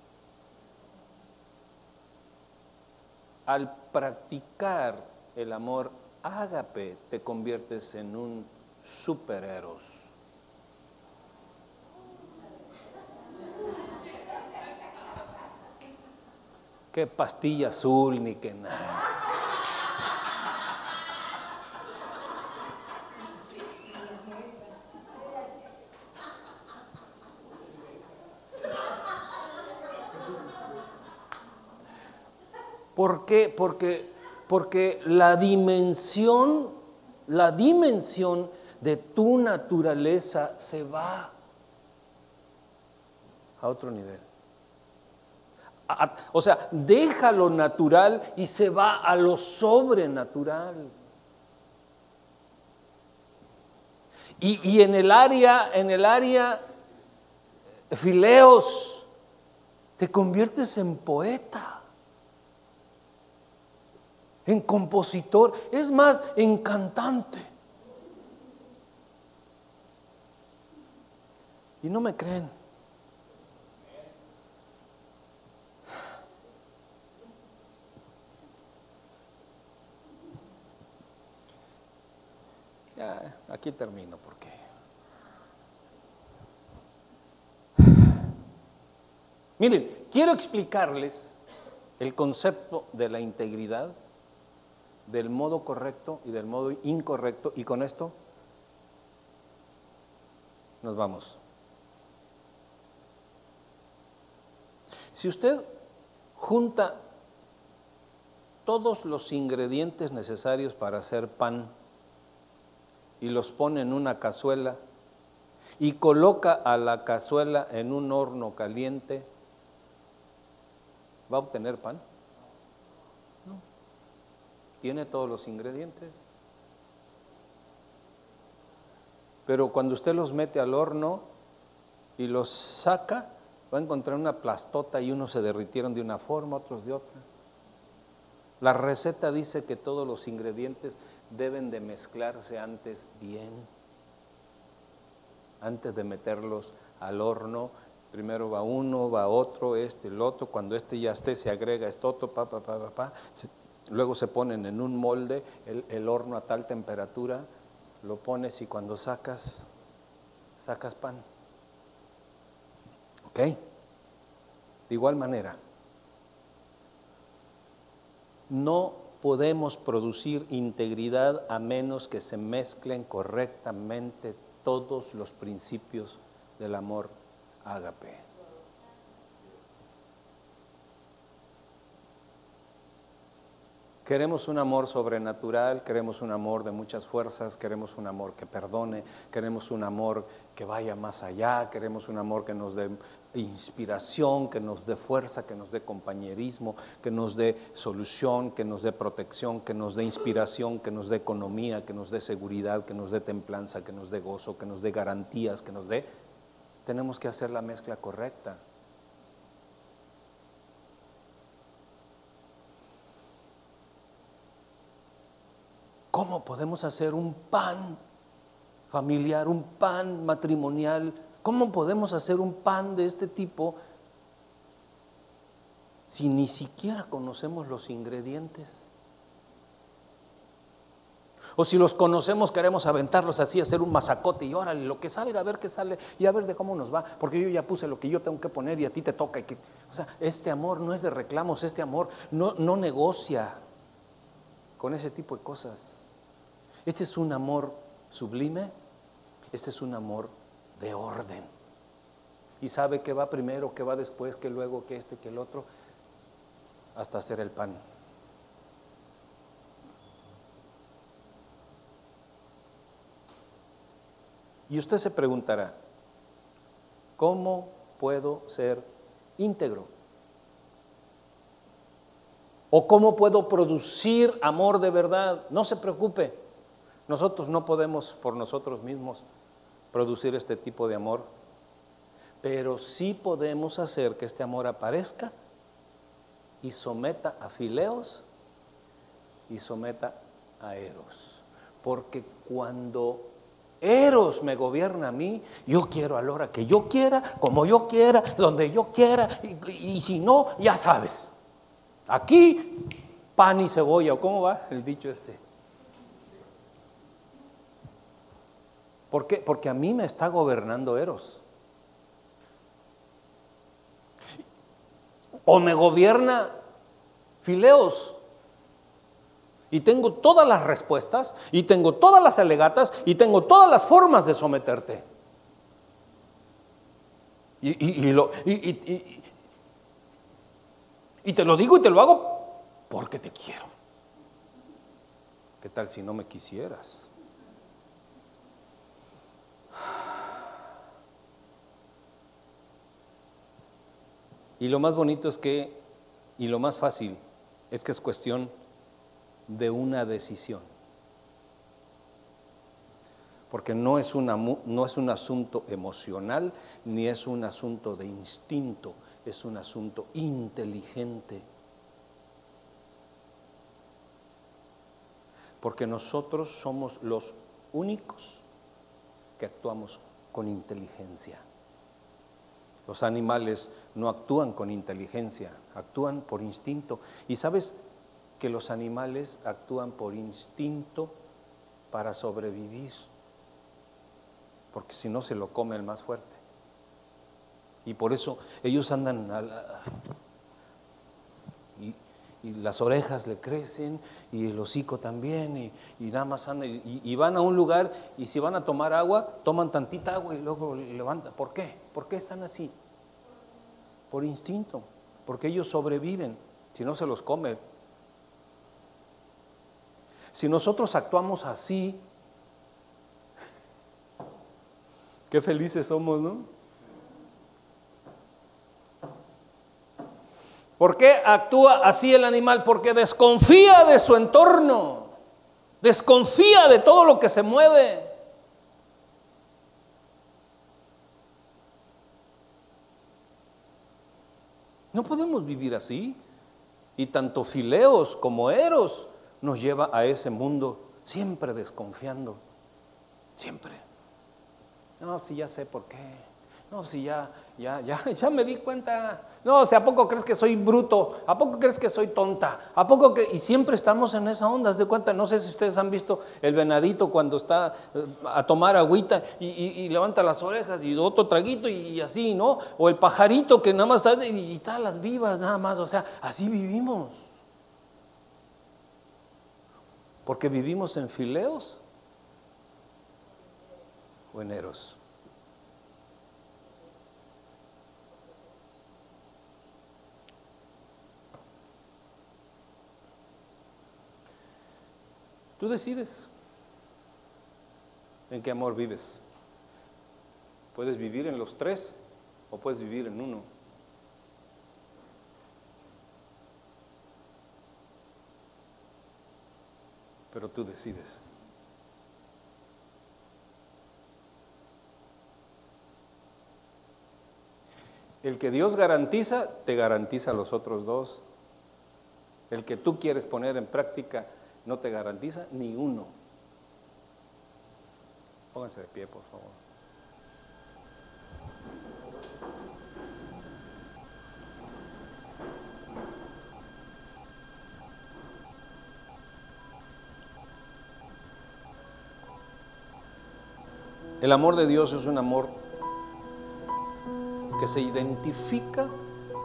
[SPEAKER 1] al practicar el amor ágape, te conviertes en un superhéroe. Qué pastilla azul ni qué nada. ¿Por qué? Porque, porque la dimensión, la dimensión de tu naturaleza se va a otro nivel. o sea, deja lo natural y se va a lo sobrenatural. Y, y en el área, en el área fileos, te conviertes en poeta en compositor, es más, en cantante. Y no me creen. Aquí termino porque... Miren, quiero explicarles el concepto de la integridad del modo correcto y del modo incorrecto y con esto nos vamos. Si usted junta todos los ingredientes necesarios para hacer pan y los pone en una cazuela y coloca a la cazuela en un horno caliente, ¿va a obtener pan? Tiene todos los ingredientes. Pero cuando usted los mete al horno y los saca, va a encontrar una plastota y unos se derritieron de una forma, otros de otra. La receta dice que todos los ingredientes deben de mezclarse antes bien, antes de meterlos al horno. Primero va uno, va otro, este, el otro. Cuando este ya esté, se agrega esto otro, pa, pa, pa, pa, pa. Luego se ponen en un molde, el, horno a tal temperatura, lo pones y cuando sacas, sacas pan. ¿Ok? De igual manera, no podemos producir integridad a menos que se mezclen correctamente todos los principios del amor ágape. Queremos un amor sobrenatural, queremos un amor de muchas fuerzas, queremos un amor que perdone, queremos un amor que vaya más allá, queremos un amor que nos dé inspiración, que nos dé fuerza, que nos dé compañerismo, que nos dé solución, que nos dé protección, que nos dé inspiración, que nos dé economía, que nos dé seguridad, que nos dé templanza, que nos dé gozo, que nos dé garantías, que nos dé... Tenemos que hacer la mezcla correcta. ¿Cómo podemos hacer un pan familiar, un pan matrimonial? ¿Cómo podemos hacer un pan de este tipo si ni siquiera conocemos los ingredientes? O si los conocemos, queremos aventarlos así, hacer un masacote y órale, lo que salga, a ver qué sale y a ver de cómo nos va. Porque yo ya puse lo que yo tengo que poner y a ti te toca. o sea, este amor no es de reclamos, este amor no, no negocia con ese tipo de cosas. Este es un amor sublime, este es un amor de orden. Y sabe que va primero, que va después, que luego, que este, que el otro, hasta hacer el pan. Y usted se preguntará, ¿cómo puedo ser íntegro? ¿O cómo puedo producir amor de verdad? No se preocupe. Nosotros no podemos por nosotros mismos producir este tipo de amor, pero sí podemos hacer que este amor aparezca y someta a Fileos y someta a Eros. Porque cuando Eros me gobierna a mí, yo quiero a la hora que yo quiera, como yo quiera, donde yo quiera, y, si no, ya sabes. Aquí, pan y cebolla, ¿o cómo va el dicho este? ¿Por qué? Porque a mí me está gobernando Eros. O me gobierna Fileos. Y tengo todas las respuestas, y tengo todas las alegatas, y tengo todas las formas de someterte. Y, te lo digo y te lo hago porque te quiero. ¿Qué tal si no me quisieras? Y lo más bonito es que, y lo más fácil, es que es cuestión de una decisión. Porque no es, no es un asunto emocional, ni es un asunto de instinto, es un asunto inteligente. Porque nosotros somos los únicos que actuamos con inteligencia. Los animales no actúan con inteligencia, actúan por instinto. Y sabes que los animales actúan por instinto para sobrevivir, porque si no se lo come el más fuerte. Y por eso ellos andan a la, y las orejas le crecen y el hocico también y, nada más andan y, van a un lugar y si van a tomar agua, toman tantita agua y luego levantan. ¿Por qué? ¿Por qué están así? Por instinto, porque ellos sobreviven, si no se los come. Si nosotros actuamos así, qué felices somos, ¿no? ¿Por qué actúa así el animal? Porque desconfía de su entorno, desconfía de todo lo que se mueve. No podemos vivir así. Y tanto Fileos como Eros nos lleva a ese mundo siempre desconfiando. Siempre. No, sí, ya sé por qué. No, si ya, ya, ya, ya me di cuenta. No, o sea, ¿a poco crees que soy bruto? ¿A poco crees que soy tonta? ¿A poco que.? Y siempre estamos en esa onda, ¿de cuenta? No sé si ustedes han visto el venadito cuando está eh, a tomar agüita y, levanta las orejas y otro traguito y, así, ¿no? O el pajarito que nada más está y, está las vivas, nada más. O sea, así vivimos. Porque vivimos en fileos o en. Tú decides en qué amor vives. Puedes vivir en los tres o puedes vivir en uno. Pero tú decides. El que Dios garantiza, te garantiza los otros dos. El que tú quieres poner en práctica no te garantiza ni uno. Pónganse de pie, por favor. El amor de Dios es un amor que se identifica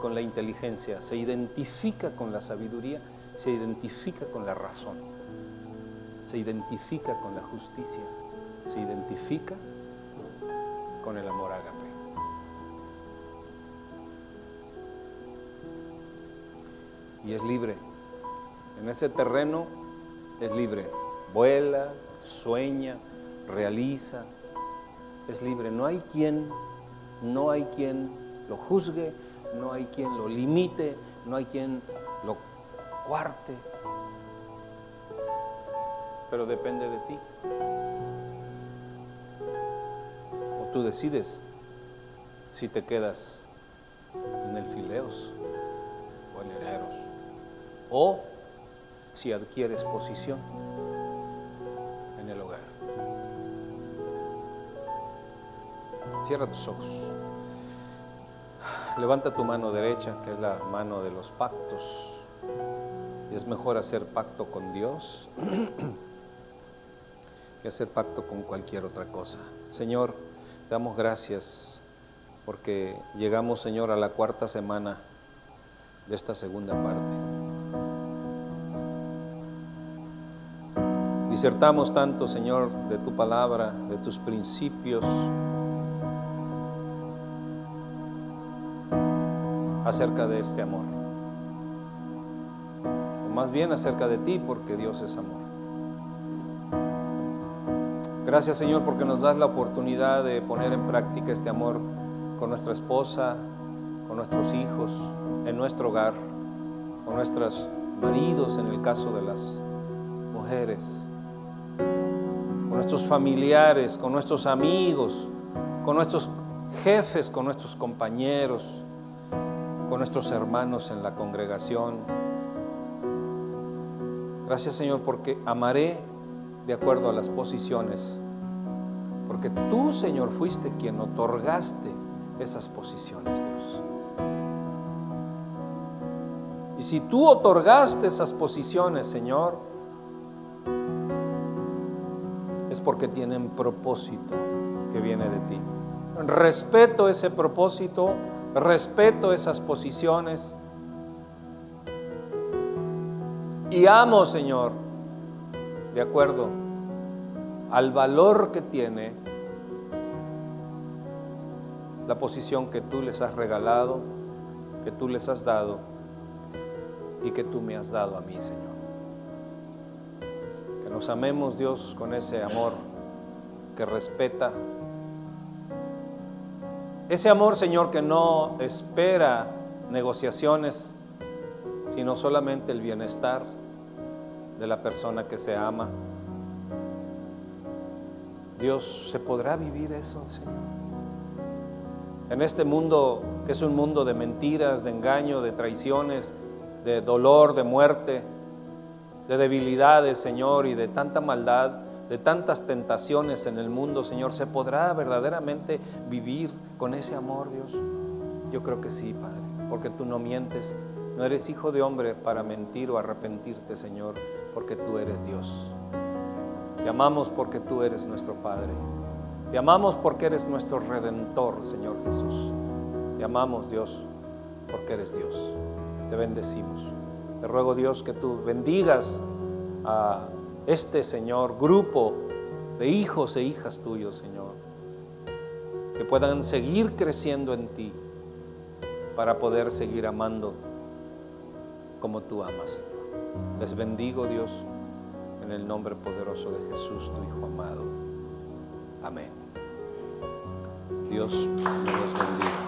[SPEAKER 1] con la inteligencia, se identifica con la sabiduría, se identifica con la razón, se identifica con la justicia, se identifica con el amor ágape. Y es libre. En ese terreno es libre. Vuela, sueña, realiza. Es libre. No hay quien no hay quien lo juzgue, no hay quien lo limite, no hay quien cuarte, pero depende de ti. O tú decides si te quedas en el fileos o en el eros, o si adquieres posición en el hogar. Cierra tus ojos. Levanta tu mano derecha, que es la mano de los pactos. Es mejor hacer pacto con Dios que hacer pacto con cualquier otra cosa. Señor, damos gracias porque llegamos, Señor, a la cuarta semana de esta segunda parte. Disertamos tanto, Señor, de tu palabra, de tus principios. acerca de este amor. Más bien acerca de ti, porque Dios es amor. Gracias Señor porque nos das la oportunidad de poner en práctica este amor con nuestra esposa, con nuestros hijos, en nuestro hogar, con nuestros maridos en el caso de las mujeres, con nuestros familiares, con nuestros amigos, con nuestros jefes, con nuestros compañeros, con nuestros hermanos en la congregación. Gracias Señor porque amaré de acuerdo a las posiciones, porque tú Señor fuiste quien otorgaste esas posiciones, Dios. Y si tú otorgaste esas posiciones, Señor, es porque tienen propósito que viene de ti. Respeto ese propósito respeto esas posiciones y amo, Señor, de acuerdo al valor que tiene la posición que tú les has regalado, que tú les has dado y que tú me has dado a mí, Señor. Que nos amemos, Dios, con ese amor que respeta ese amor, Señor, que no espera negociaciones, sino solamente el bienestar de la persona que se ama. Dios, ¿se podrá vivir eso, Señor? En este mundo que es un mundo de mentiras, de engaño, de traiciones, de dolor, de muerte, de debilidades, Señor, y de tanta maldad de tantas tentaciones en el mundo, Señor, ¿se podrá verdaderamente vivir con ese amor, Dios? Yo creo que sí, Padre, porque tú no mientes, no eres hijo de hombre para mentir o arrepentirte, Señor, porque tú eres Dios. Te amamos porque tú eres nuestro Padre. Te amamos porque eres nuestro Redentor, Señor Jesús. Te amamos, Dios, porque eres Dios. Te bendecimos. Te ruego, Dios, que tú bendigas a este, Señor, grupo de hijos e hijas tuyos, Señor, que puedan seguir creciendo en ti para poder seguir amando como tú amas. Les bendigo, Dios, en el nombre poderoso de Jesús, tu Hijo amado. Amén. Dios los bendiga.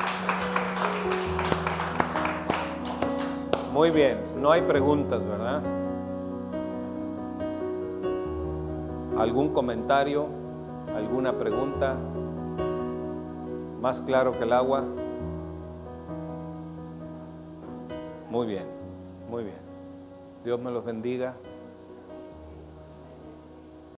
[SPEAKER 1] Muy bien, no hay preguntas, ¿verdad? ¿Algún comentario? ¿Alguna pregunta? ¿Más claro que el agua? Muy bien, muy bien. Dios me los bendiga.